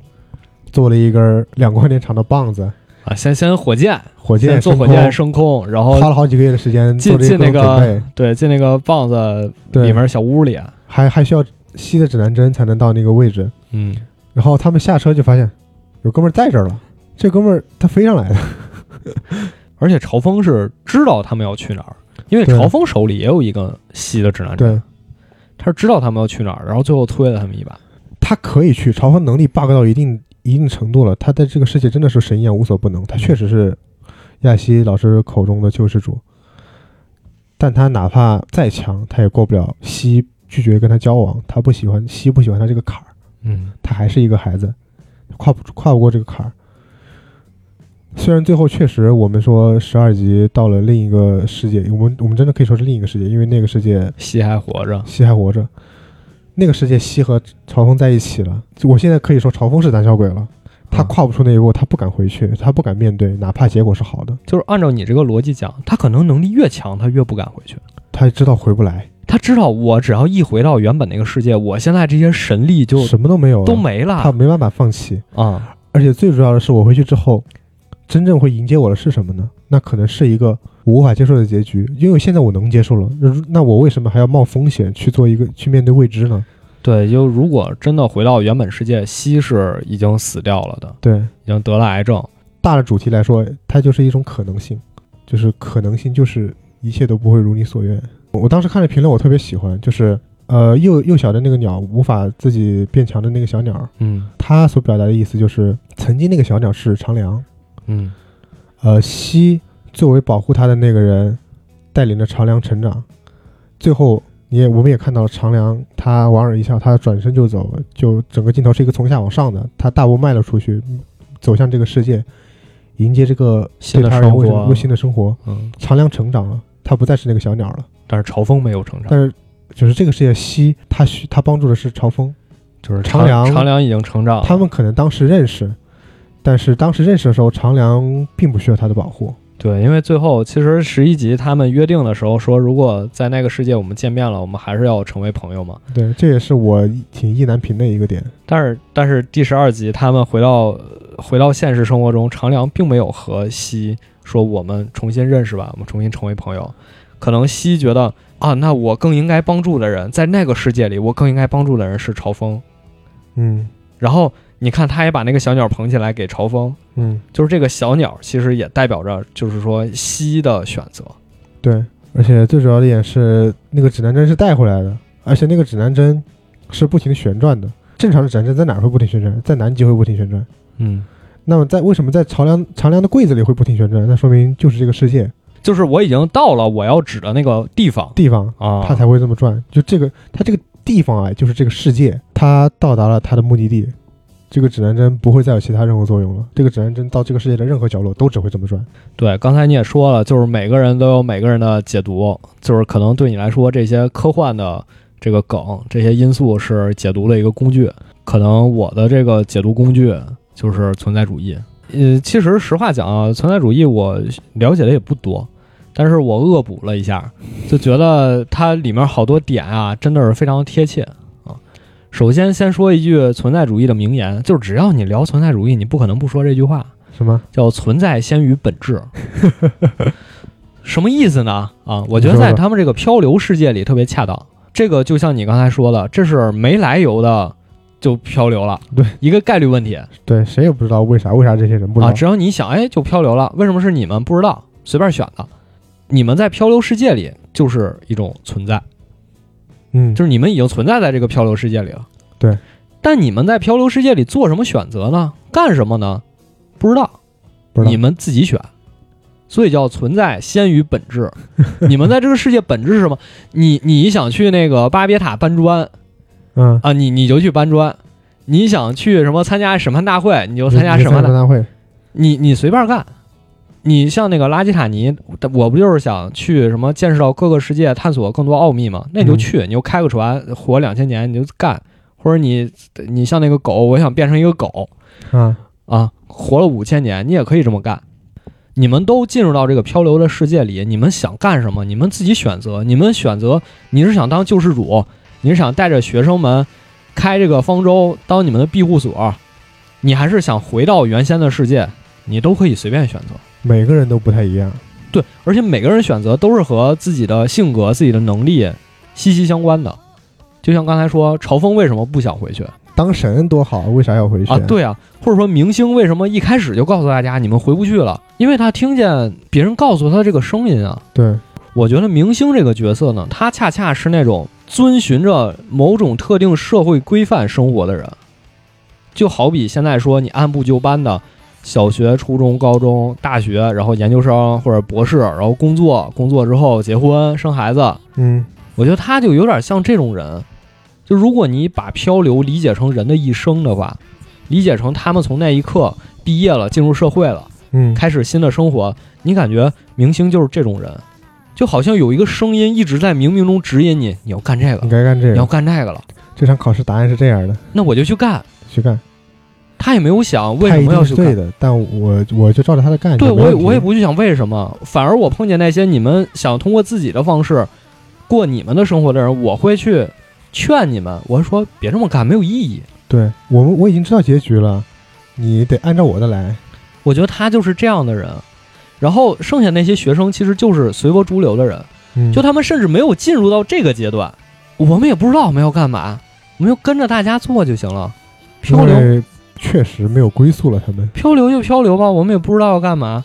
做了一根两 <laughs> 光年长的棒子，啊，先先火箭，火箭先坐火箭升空，然后花了好几个月的时间进进那个对进那个棒子里面小屋里，还还需要吸的指南针才能到那个位置。嗯，然后他们下车就发现有哥们儿在这儿了，这哥们儿他飞上来的，而且朝风是知道他们要去哪儿，因为朝风手里也有一个吸的指南针，对他是知道他们要去哪儿，然后最后推了他们一把。他可以去，朝风能力 bug 到一定一定程度了，他在这个世界真的是神一样无所不能，他确实是亚西老师口中的救世主，但他哪怕再强，他也过不了西拒绝跟他交往，他不喜欢西不喜欢他这个坎儿，嗯，他还是一个孩子，跨不跨不过这个坎儿。虽然最后确实我们说十二级到了另一个世界，我们我们真的可以说是另一个世界，因为那个世界西还活着，西还活着，那个世界西和朝风在一起了。我现在可以说朝风是胆小鬼了，他嗯跨不出那一步，他不敢回去，他不敢面对，哪怕结果是好的，就是按照你这个逻辑讲，他可能能力越强，他越不敢回去。他知道回不来，他知道我只要一回到原本那个世界，我现在这些神力就什么都没有了，都没了他没办法放弃。啊。而且最主要的是，我回去之后，真正会迎接我的是什么呢？那可能是一个我无法接受的结局，因为现在我能接受了，那那我为什么还要冒风险去做一个去面对未知呢？对，就如果真的回到原本世界，西是已经死掉了的，对，已经得了癌症。大的主题来说，它就是一种可能性，就是可能性，就是一切都不会如你所愿。我当时看了评论，我特别喜欢，就是呃幼幼小的那个鸟无法自己变强的那个小鸟，嗯它所表达的意思就是，曾经那个小鸟是长梁，嗯呃西作为保护他的那个人，带领着长良成长，最后。你也，我们也看到了长良，他莞尔一笑，他转身就走，就整个镜头是一个从下往上的，他大步迈了出去，走向这个世界，迎接这个新的生活新的生活。嗯，长良成长了，他不再是那个小鸟了。但是朝风没有成长，但是，就是这个世界西，他需他帮助的是朝风。就是长良长良已经成长了，他们可能当时认识，但是当时认识的时候，长良并不需要他的保护。对，因为最后其实十一集他们约定的时候说，如果在那个世界我们见面了，我们还是要成为朋友嘛。对，这也是我挺意难平的一个点。但是但是第十二集他们回到回到现实生活中，长良并没有和西说我们重新认识吧，我们重新成为朋友。可能西觉得啊，那我更应该帮助的人，在那个世界里，我更应该帮助的人是朝风。嗯然后你看，他也把那个小鸟捧起来给朝风，嗯，就是这个小鸟其实也代表着，就是说西的选择。对。而且最主要的一点是，那个指南针是带回来的，而且那个指南针是不停的旋转的。正常的指南针在哪儿会不停旋转？在南极会不停旋转。嗯，那么在为什么在长梁长梁的柜子里会不停旋转？那说明就是这个世界就是我已经到了我要指的那个地方地方，啊，它才会这么转。就这个，它这个地方啊，就是这个世界，它到达了它的目的地，这个指南针不会再有其他任何作用了。这个指南针到这个世界的任何角落都只会这么转。对，刚才你也说了，就是每个人都有每个人的解读，就是可能对你来说，这些科幻的这个梗，这些因素是解读的一个工具。可能我的这个解读工具就是存在主义。呃，其实实话讲啊，存在主义我了解的也不多，但是我恶补了一下，就觉得它里面好多点啊，真的是非常贴切。首先，先说一句存在主义的名言，就是只要你聊存在主义，你不可能不说这句话。什么？叫存在先于本质，<laughs> 什么意思呢？啊，我觉得在他们这个漂流世界里特别恰当。这个就像你刚才说的，这是没来由的就漂流了，对，一个概率问题对，谁也不知道为啥，为啥这些人不知道？啊。只要你想，哎，就漂流了，为什么是你们不知道？随便选的，你们在漂流世界里就是一种存在，嗯，就是你们已经存在在这个漂流世界里了。对，但你们在漂流世界里做什么选择呢？干什么呢？不知道。不知道你们自己选，所以叫存在先于本质。<laughs> 你们在这个世界本质是什么？你你想去那个巴别塔搬砖嗯，啊，你你就去搬砖；你想去什么参加审判大会，你就参加审判，大会。你你随便干。你像那个拉基塔尼，我不就是想去什么见识到各个世界，探索更多奥秘吗？那你就去，你就开个船，活两千年，你就干。或者你你像那个狗，我想变成一个狗，啊，啊，活了五千年，你也可以这么干。你们都进入到这个漂流的世界里，你们想干什么？你们自己选择。你们选择，你是想当救世主，你是想带着学生们开这个方舟当你们的庇护所，你还是想回到原先的世界？你都可以随便选择。每个人都不太一样。对，而且每个人选择都是和自己的性格、自己的能力息息相关的。就像刚才说，朝风为什么不想回去当神多好，为啥要回去啊？对啊，或者说明星为什么一开始就告诉大家你们回不去了？因为他听见别人告诉他这个声音啊。对，我觉得明星这个角色呢，他恰恰是那种遵循着某种特定社会规范生活的人，就好比现在说你按部就班的小学、初中、高中、大学，然后研究生或者博士，然后工作，工作之后结婚生孩子。嗯，我觉得他就有点像这种人。就如果你把漂流理解成人的一生的话，理解成他们从那一刻毕业了，进入社会了，嗯，开始新的生活，你感觉明星就是这种人，就好像有一个声音一直在冥冥中指引你，你要干这个，你该干这个，你要干那个了。这场考试答案是这样的，那我就去干，去干。他也没有想为什么要去，对的，但我我就照着他的干。对我我也不去想为什么，反而我碰见那些你们想通过自己的方式过你们的生活的人，我会去。劝你们，我说别这么干，没有意义。对我们，我已经知道结局了，你得按照我的来。我觉得他就是这样的人，然后剩下那些学生其实就是随波逐流的人，就他们甚至没有进入到这个阶段，我们也不知道我们要干嘛，我们就跟着大家做就行了。漂流确实没有归宿了，他们漂流就漂流吧，我们也不知道要干嘛，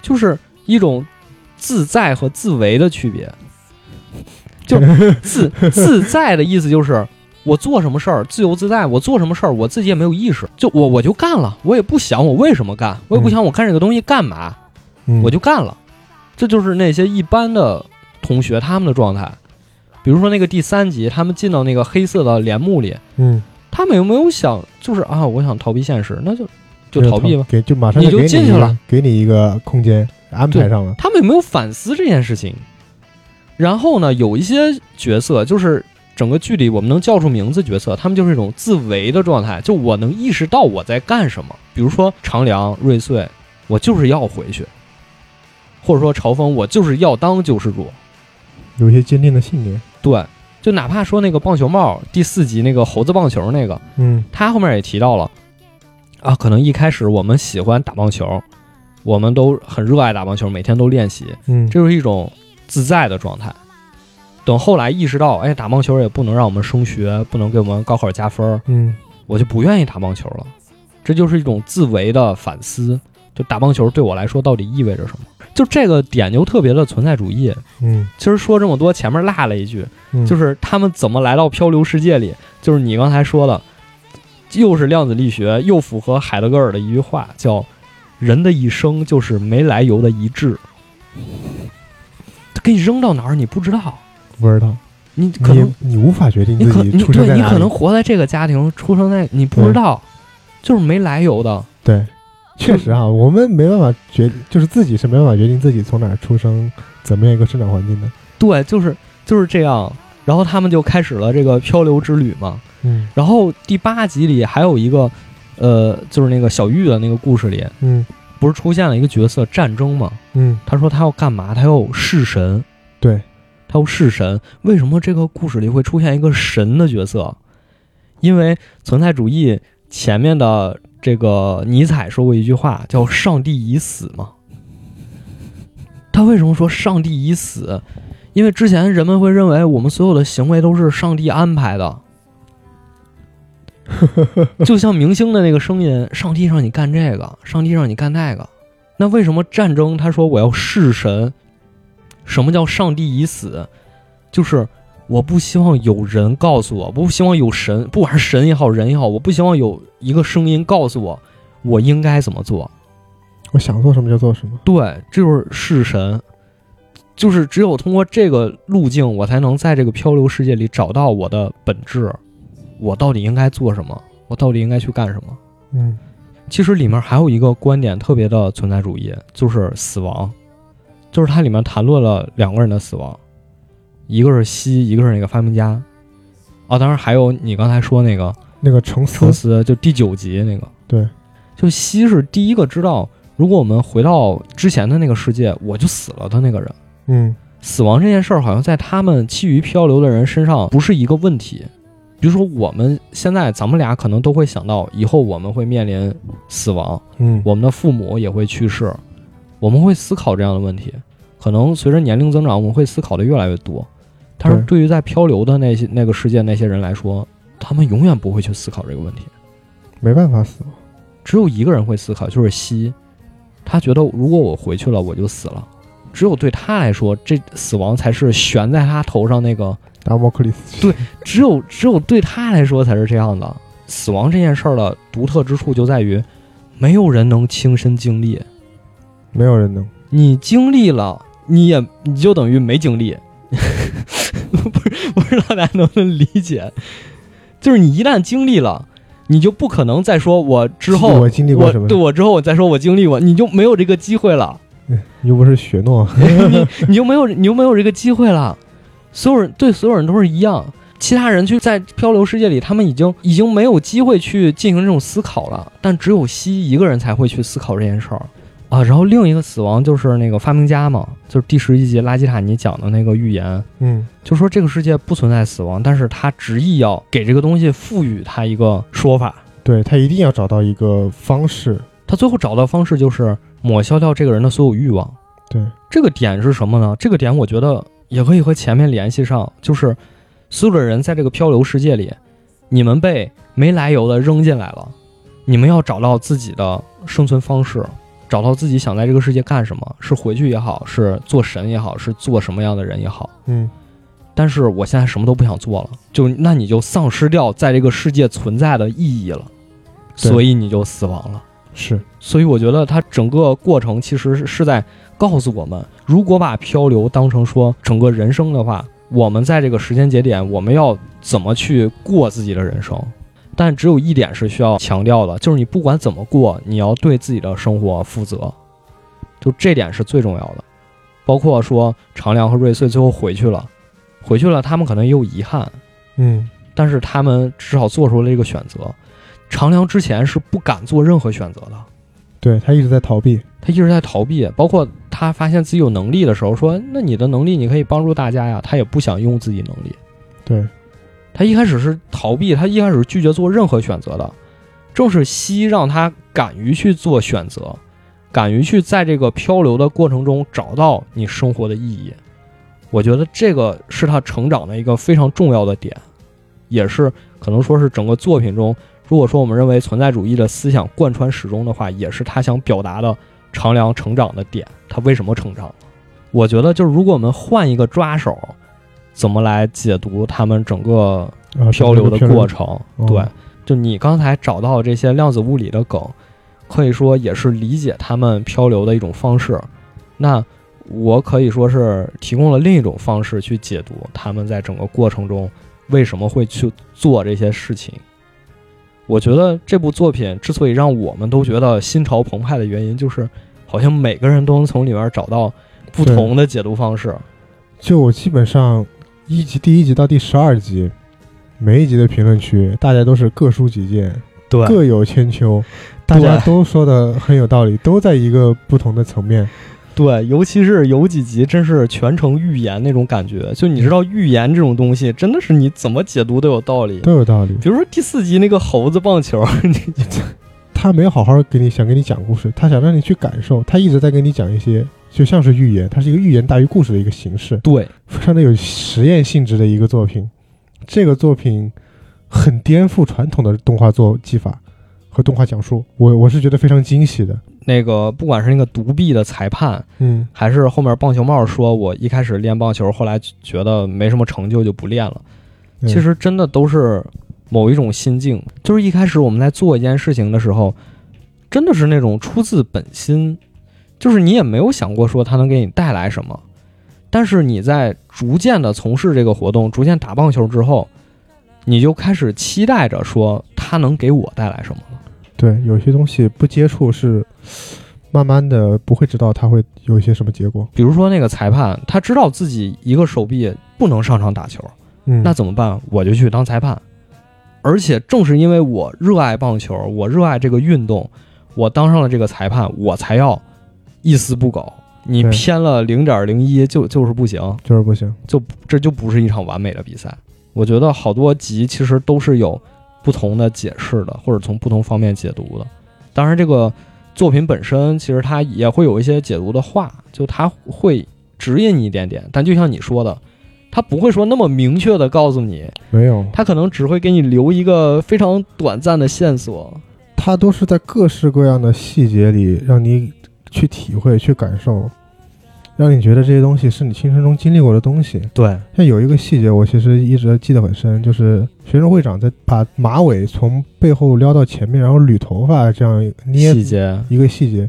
就是一种自在和自为的区别。<laughs> 就自自在的意思就是，我做什么事儿自由自在，我做什么事儿我自己也没有意识，就我我就干了，我也不想我为什么干，我也不想我干这个东西干嘛，我就干了。这就是那些一般的同学他们的状态。比如说那个第三集，他们进到那个黑色的帘幕里，嗯，他们有没有想就是啊，我想逃避现实，那就就逃避吧，给就马上你就进去了，给你一个空间安排上了。他们有没有反思这件事情？然后呢，有一些角色就是整个剧里我们能叫出名字角色，他们就是一种自为的状态，就我能意识到我在干什么。比如说长良、瑞穗，我就是要回去；或者说朝风，我就是要当救世主，有一些坚定的信念。对，就哪怕说那个棒球帽第四集那个猴子棒球那个，嗯，他后面也提到了啊，可能一开始我们喜欢打棒球，我们都很热爱打棒球，每天都练习，嗯，这是一种。自在的状态，等后来意识到，哎，打棒球也不能让我们升学，不能给我们高考加分，嗯，我就不愿意打棒球了。这就是一种自为的反思，就打棒球对我来说到底意味着什么？就这个点就特别的存在主义。嗯，其实说这么多，前面落了一句，就是他们怎么来到漂流世界里，就是你刚才说的，又是量子力学，又符合海德格尔的一句话，叫“人的一生就是没来由的一致”。给你扔到哪儿你不知道，不知道，你可能你无法决定自己出生在你可能活在这个家庭，出生在你不知道，就是没来由的。对，确实啊，我们没办法决，就是自己是没办法决定自己从哪儿出生，怎么样一个生长环境的。对，就是就是这样。然后他们就开始了这个漂流之旅嘛。嗯。然后第八集里还有一个，呃，就是那个小玉的那个故事里，嗯。不是出现了一个角色战争嘛？嗯，他说他要干嘛？他要弑神。对，他要弑神。为什么这个故事里会出现一个神的角色？因为存在主义前面的这个尼采说过一句话，叫“上帝已死”嘛。他为什么说上帝已死？因为之前人们会认为我们所有的行为都是上帝安排的。<laughs> 就像明星的那个声音，上帝让你干这个，上帝让你干那个。那为什么战争？他说我要弑神。什么叫上帝已死？就是我不希望有人告诉我，不希望有神，不管是神也好，人也好，我不希望有一个声音告诉我我应该怎么做。我想做什么就做什么。对，这就是弑神。就是只有通过这个路径，我才能在这个漂流世界里找到我的本质。我到底应该做什么？我到底应该去干什么？嗯，其实里面还有一个观点特别的存在主义，就是死亡，就是它里面谈论了两个人的死亡，一个是西，一个是那个发明家。哦，当然还有你刚才说那个那个程程思，就第九集那个。对，就西是第一个知道，如果我们回到之前的那个世界，我就死了的那个人。嗯，死亡这件事儿好像在他们其余漂流的人身上不是一个问题。比如说我们现在咱们俩可能都会想到，以后我们会面临死亡，嗯，我们的父母也会去世，我们会思考这样的问题。可能随着年龄增长，我们会思考的越来越多。但是对对于在漂流的那些那个世界那些人来说，他们永远不会去思考这个问题。没办法死亡。只有一个人会思考，就是西。他觉得如果我回去了，我就死了。只有对他来说，这死亡才是悬在他头上那个。达摩克里斯对只有只有对他来说才是这样的。死亡这件事儿的独特之处就在于，没有人能亲身经历。没有人能。你经历了，你也你就等于没经历。<laughs> <laughs> 不是不知道大家能不能理解？就是你一旦经历了，你就不可能再说我之后我经历过什么对我之后我再说我经历过，你就没有这个机会了，你又不是雪诺。<laughs> 你你就没有你就没有这个机会了。所有人对所有人都是一样，其他人去在漂流世界里，他们已经已经没有机会去进行这种思考了，但只有西一个人才会去思考这件事儿啊。然后另一个死亡就是那个发明家嘛，就是第十一集拉基塔尼讲的那个预言，嗯，就说这个世界不存在死亡，但是他执意要给这个东西赋予它一个说法。对他一定要找到一个方式。他最后找到方式就是抹消掉这个人的所有欲望。对，这个点是什么呢？这个点我觉得也可以和前面联系上，就是所有的人在这个漂流世界里，你们被没来由的扔进来了，你们要找到自己的生存方式，找到自己想在这个世界干什么，是回去也好，是做神也好，是做什么样的人也好。嗯，但是我现在什么都不想做了，就那你就丧失掉在这个世界存在的意义了，所以你就死亡了。是所以我觉得它整个过程其实是是在告诉我们，如果把漂流当成说整个人生的话，我们在这个时间节点，我们要怎么去过自己的人生？但只有一点是需要强调的，就是你不管怎么过，你要对自己的生活负责，就这点是最重要的。包括说长良和瑞穗最后回去了，回去了，他们可能也有遗憾，嗯，但是他们至少做出了这个选择。长良之前是不敢做任何选择的，对他一直在逃避。他一直在逃避，包括他发现自己有能力的时候，说：“那你的能力你可以帮助大家呀。”他也不想用自己能力，对，他一开始是逃避，他一开始拒绝做任何选择的。正是西让他敢于去做选择，敢于去在这个漂流的过程中找到你生活的意义。我觉得这个是他成长的一个非常重要的点，也是可能说是整个作品中，如果说我们认为存在主义的思想贯穿始终的话，也是他想表达的长良成长的点。他为什么成长？我觉得就是如果我们换一个抓手，怎么来解读他们整个啊漂流的过程？哦对，就你刚才找到这些量子物理的梗，可以说也是理解他们漂流的一种方式。那我可以说是提供了另一种方式去解读他们在整个过程中为什么会去做这些事情。我觉得这部作品之所以让我们都觉得心潮澎湃的原因，就是好像每个人都能从里面找到不同的解读方式。就我基本上一集第一集到第十二集，每一集的评论区大家都是各抒己见，对各有千秋，大家都说的很有道理，都在一个不同的层面。对，尤其是有几集真是全程预言那种感觉，就你知道预言这种东西，真的是你怎么解读都有道理。都有道理。比如说第四集那个猴子棒球，<laughs> 你他没有好好给你想给你讲故事，他想让你去感受，他一直在给你讲一些就像是寓言，它是一个寓言大于故事的一个形式，对非常的有实验性质的一个作品。这个作品很颠覆传统的动画做技法和动画讲述，我我是觉得非常惊喜的。那个不管是那个独臂的裁判，嗯，还是后面棒球帽说，我一开始练棒球，后来觉得没什么成就就不练了。嗯其实真的都是某一种心境，就是一开始我们在做一件事情的时候，真的是那种出自本心，就是你也没有想过说它能给你带来什么，但是你在逐渐的从事这个活动，逐渐打棒球之后，你就开始期待着说它能给我带来什么了。对，有些东西不接触是慢慢的不会知道它会有一些什么结果。比如说那个裁判，他知道自己一个手臂不能上场打球，嗯，那怎么办？我就去当裁判。而且正是因为我热爱棒球，我热爱这个运动，我当上了这个裁判，我才要一丝不苟。你偏了零点零一就就是不行，就是不行。就这就不是一场完美的比赛。我觉得好多集其实都是有不同的解释的，或者从不同方面解读的。当然，这个作品本身其实它也会有一些解读的话，就它会指引你一点点。但就像你说的，它不会说那么明确的告诉你，没有，它可能只会给你留一个非常短暂的线索。它都是在各式各样的细节里让你去体会、去感受，让你觉得这些东西是你亲身中经历过的东西。对，像有一个细节，我其实一直记得很深，就是学生会长在把马尾从背后撩到前面，然后捋头发这样捏细节，一个细节，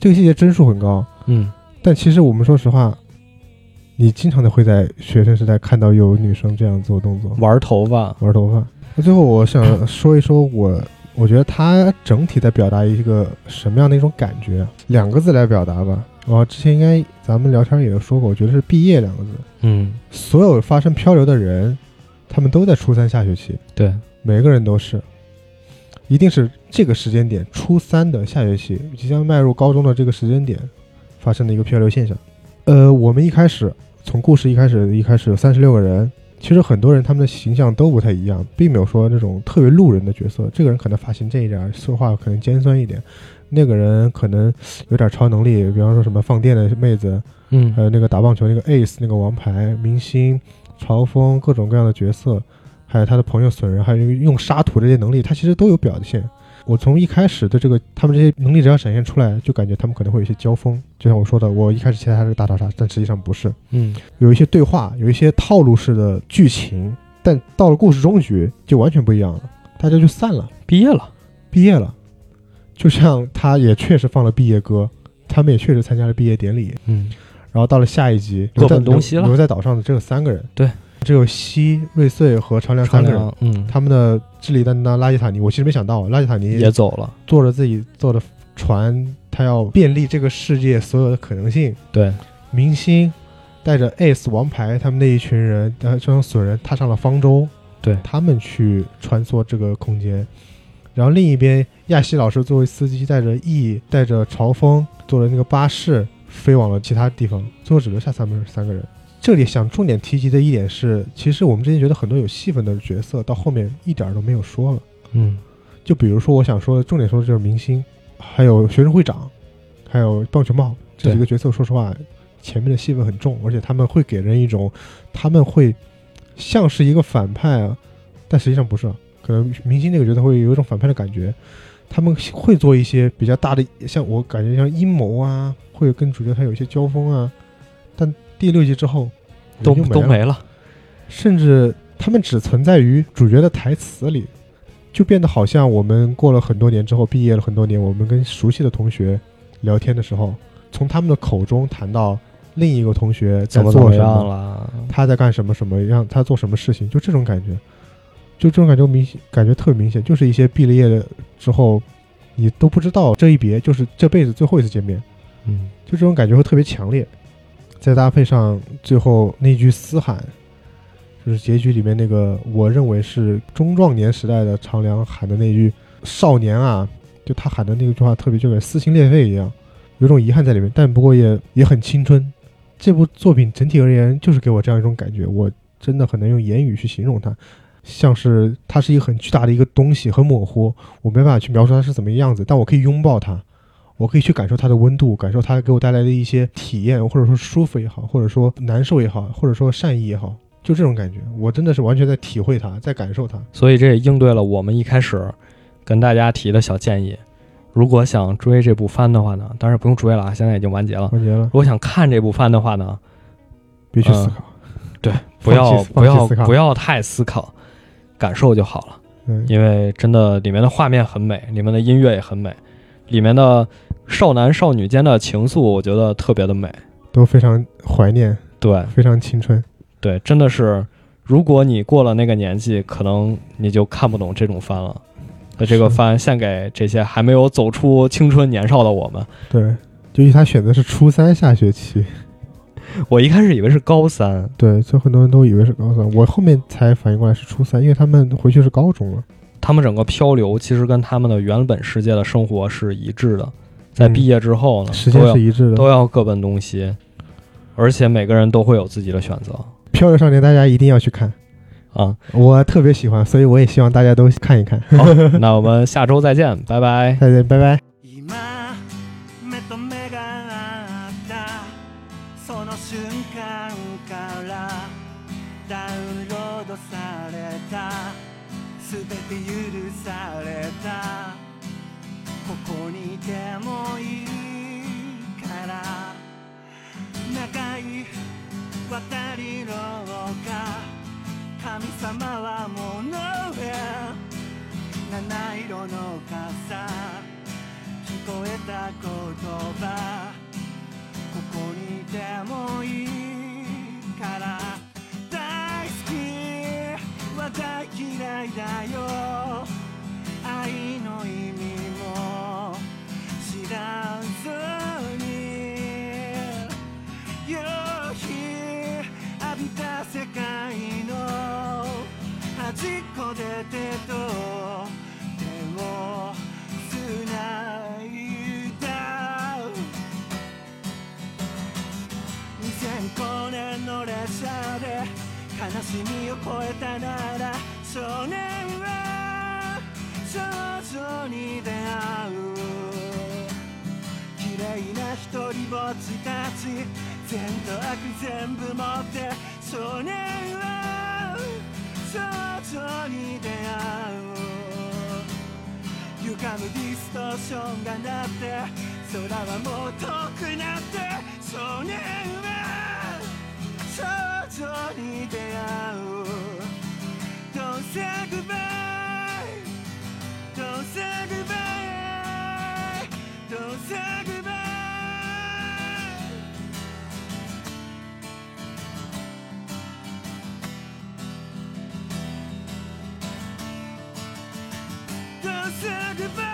这个细节帧数很高。嗯，但其实我们说实话，你经常的会在学生时代看到有女生这样做动作，玩头发，玩头发。那最后我想说一说我。我觉得它整体在表达一个什么样的一种感觉？两个字来表达吧。我，之前应该咱们聊天也有说过，我觉得是“毕业”两个字。嗯，所有发生漂流的人，他们都在初三下学期。对，每个人都是，一定是这个时间点，初三的下学期，即将迈入高中的这个时间点，发生的一个漂流现象。呃，我们一开始从故事一开始，一开始有三十六个人。其实很多人他们的形象都不太一样，并没有说那种特别路人的角色。这个人可能发型这一点，说话可能尖酸一点；那个人可能有点超能力，比方说什么放电的妹子，嗯，还有那个打棒球那个 ace 那个王牌明星，嘲讽各种各样的角色，还有他的朋友损人，还有用沙土这些能力，他其实都有表现。我从一开始的这个，他们这些能力只要展现出来，就感觉他们可能会有一些交锋。就像我说的，我一开始期待他是个大逃杀，但实际上不是。嗯，有一些对话，有一些套路式的剧情，但到了故事终局就完全不一样了，大家就散了，毕业了，毕业了。就像他也确实放了毕业歌，他们也确实参加了毕业典礼。嗯，然后到了下一集，各奔东西了。留在岛上的只有三个人。对。只有西瑞穗和长良三个人，嗯，他们的智力担当拉吉塔尼，我其实没想到拉吉塔尼也走了，坐着自己坐的船，他要便利这个世界所有的可能性。对，明星带着 S 王牌他们那一群人，呃，这种损人踏上了方舟，对他们去穿梭这个空间。然后另一边，亚西老师作为司机，带着 E，带着朝风，坐着那个巴士飞往了其他地方，最后只留下三们三个人。这里想重点提及的一点是，其实我们之前觉得很多有戏份的角色，到后面一点都没有说了。嗯，就比如说我想说的重点说的就是明星，还有学生会长，还有棒球帽这几个角色。说实话，前面的戏份很重，而且他们会给人一种他们会像是一个反派啊，但实际上不是。可能明星那个角色会有一种反派的感觉，他们会做一些比较大的，像我感觉像阴谋啊，会跟主角他有一些交锋啊，但。第六集之后，都都没了，甚至他们只存在于主角的台词里，就变得好像我们过了很多年之后，毕业了很多年，我们跟熟悉的同学聊天的时候，从他们的口中谈到另一个同学在做什么，他在干什么什么，让他做什么事情，就这种感觉，就这种感觉明显，感觉特别明显，就是一些毕了业之后，你都不知道这一别就是这辈子最后一次见面，嗯，就这种感觉会特别强烈。再搭配上最后那句嘶喊，就是结局里面那个，我认为是中壮年时代的长良喊的那句“少年啊”，就他喊的那句话，特别就跟撕心裂肺一样，有种遗憾在里面，但不过也也很青春。这部作品整体而言，就是给我这样一种感觉，我真的很难用言语去形容它，像是它是一个很巨大的一个东西，很模糊，我没办法去描述它是怎么样子，但我可以拥抱它。我可以去感受它的温度，感受它给我带来的一些体验，或者说舒服也好，或者说难受也好，或者说善意也好，就这种感觉，我真的是完全在体会它，在感受它。所以这也应对了我们一开始跟大家提的小建议：如果想追这部番的话呢，当然不用追了啊，现在已经完结了。完结了。如果想看这部番的话呢，别去思考，对，<laughs> 不要不要不要太思考，感受就好了。嗯，因为真的里面的画面很美，里面的音乐也很美，里面的。少男少女间的情愫，我觉得特别的美，都非常怀念，对，非常青春，对，真的是，如果你过了那个年纪，可能你就看不懂这种番了。那这个番献给这些还没有走出青春年少的我们。对，由于他选的是初三下学期，我一开始以为是高三，对，所以很多人都以为是高三，我后面才反应过来是初三，因为他们回去是高中了。他们整个漂流其实跟他们的原本世界的生活是一致的。在毕业之后呢，时间是一致的，都要各奔东西，而且每个人都会有自己的选择。漂流少年，大家一定要去看， 啊。我特别喜欢，所以我也希望大家都看一看。<laughs> 好，那我们下周再见，<laughs> 拜拜。再见，拜拜。今目と目が合ったその瞬間からダウンロードされた 全て許された。ここにいてもいいから。長い渡り廊下神様はもう nowhere 七色の傘聞こえた言葉。ここにいてもいいから。大嫌いだよ。愛の意味も知らずに。夕日浴びた世界の端っこで手と悲しみを超えたなら少年は少女に出会う綺麗な一人ぼっちたち善と悪全部持って少年は少女に出会う歪むディストーションが鳴って空はもう遠くなって少年は少女謎に出会う Don't say goodbye Don't say goodbye Don't say goodbye どうすれば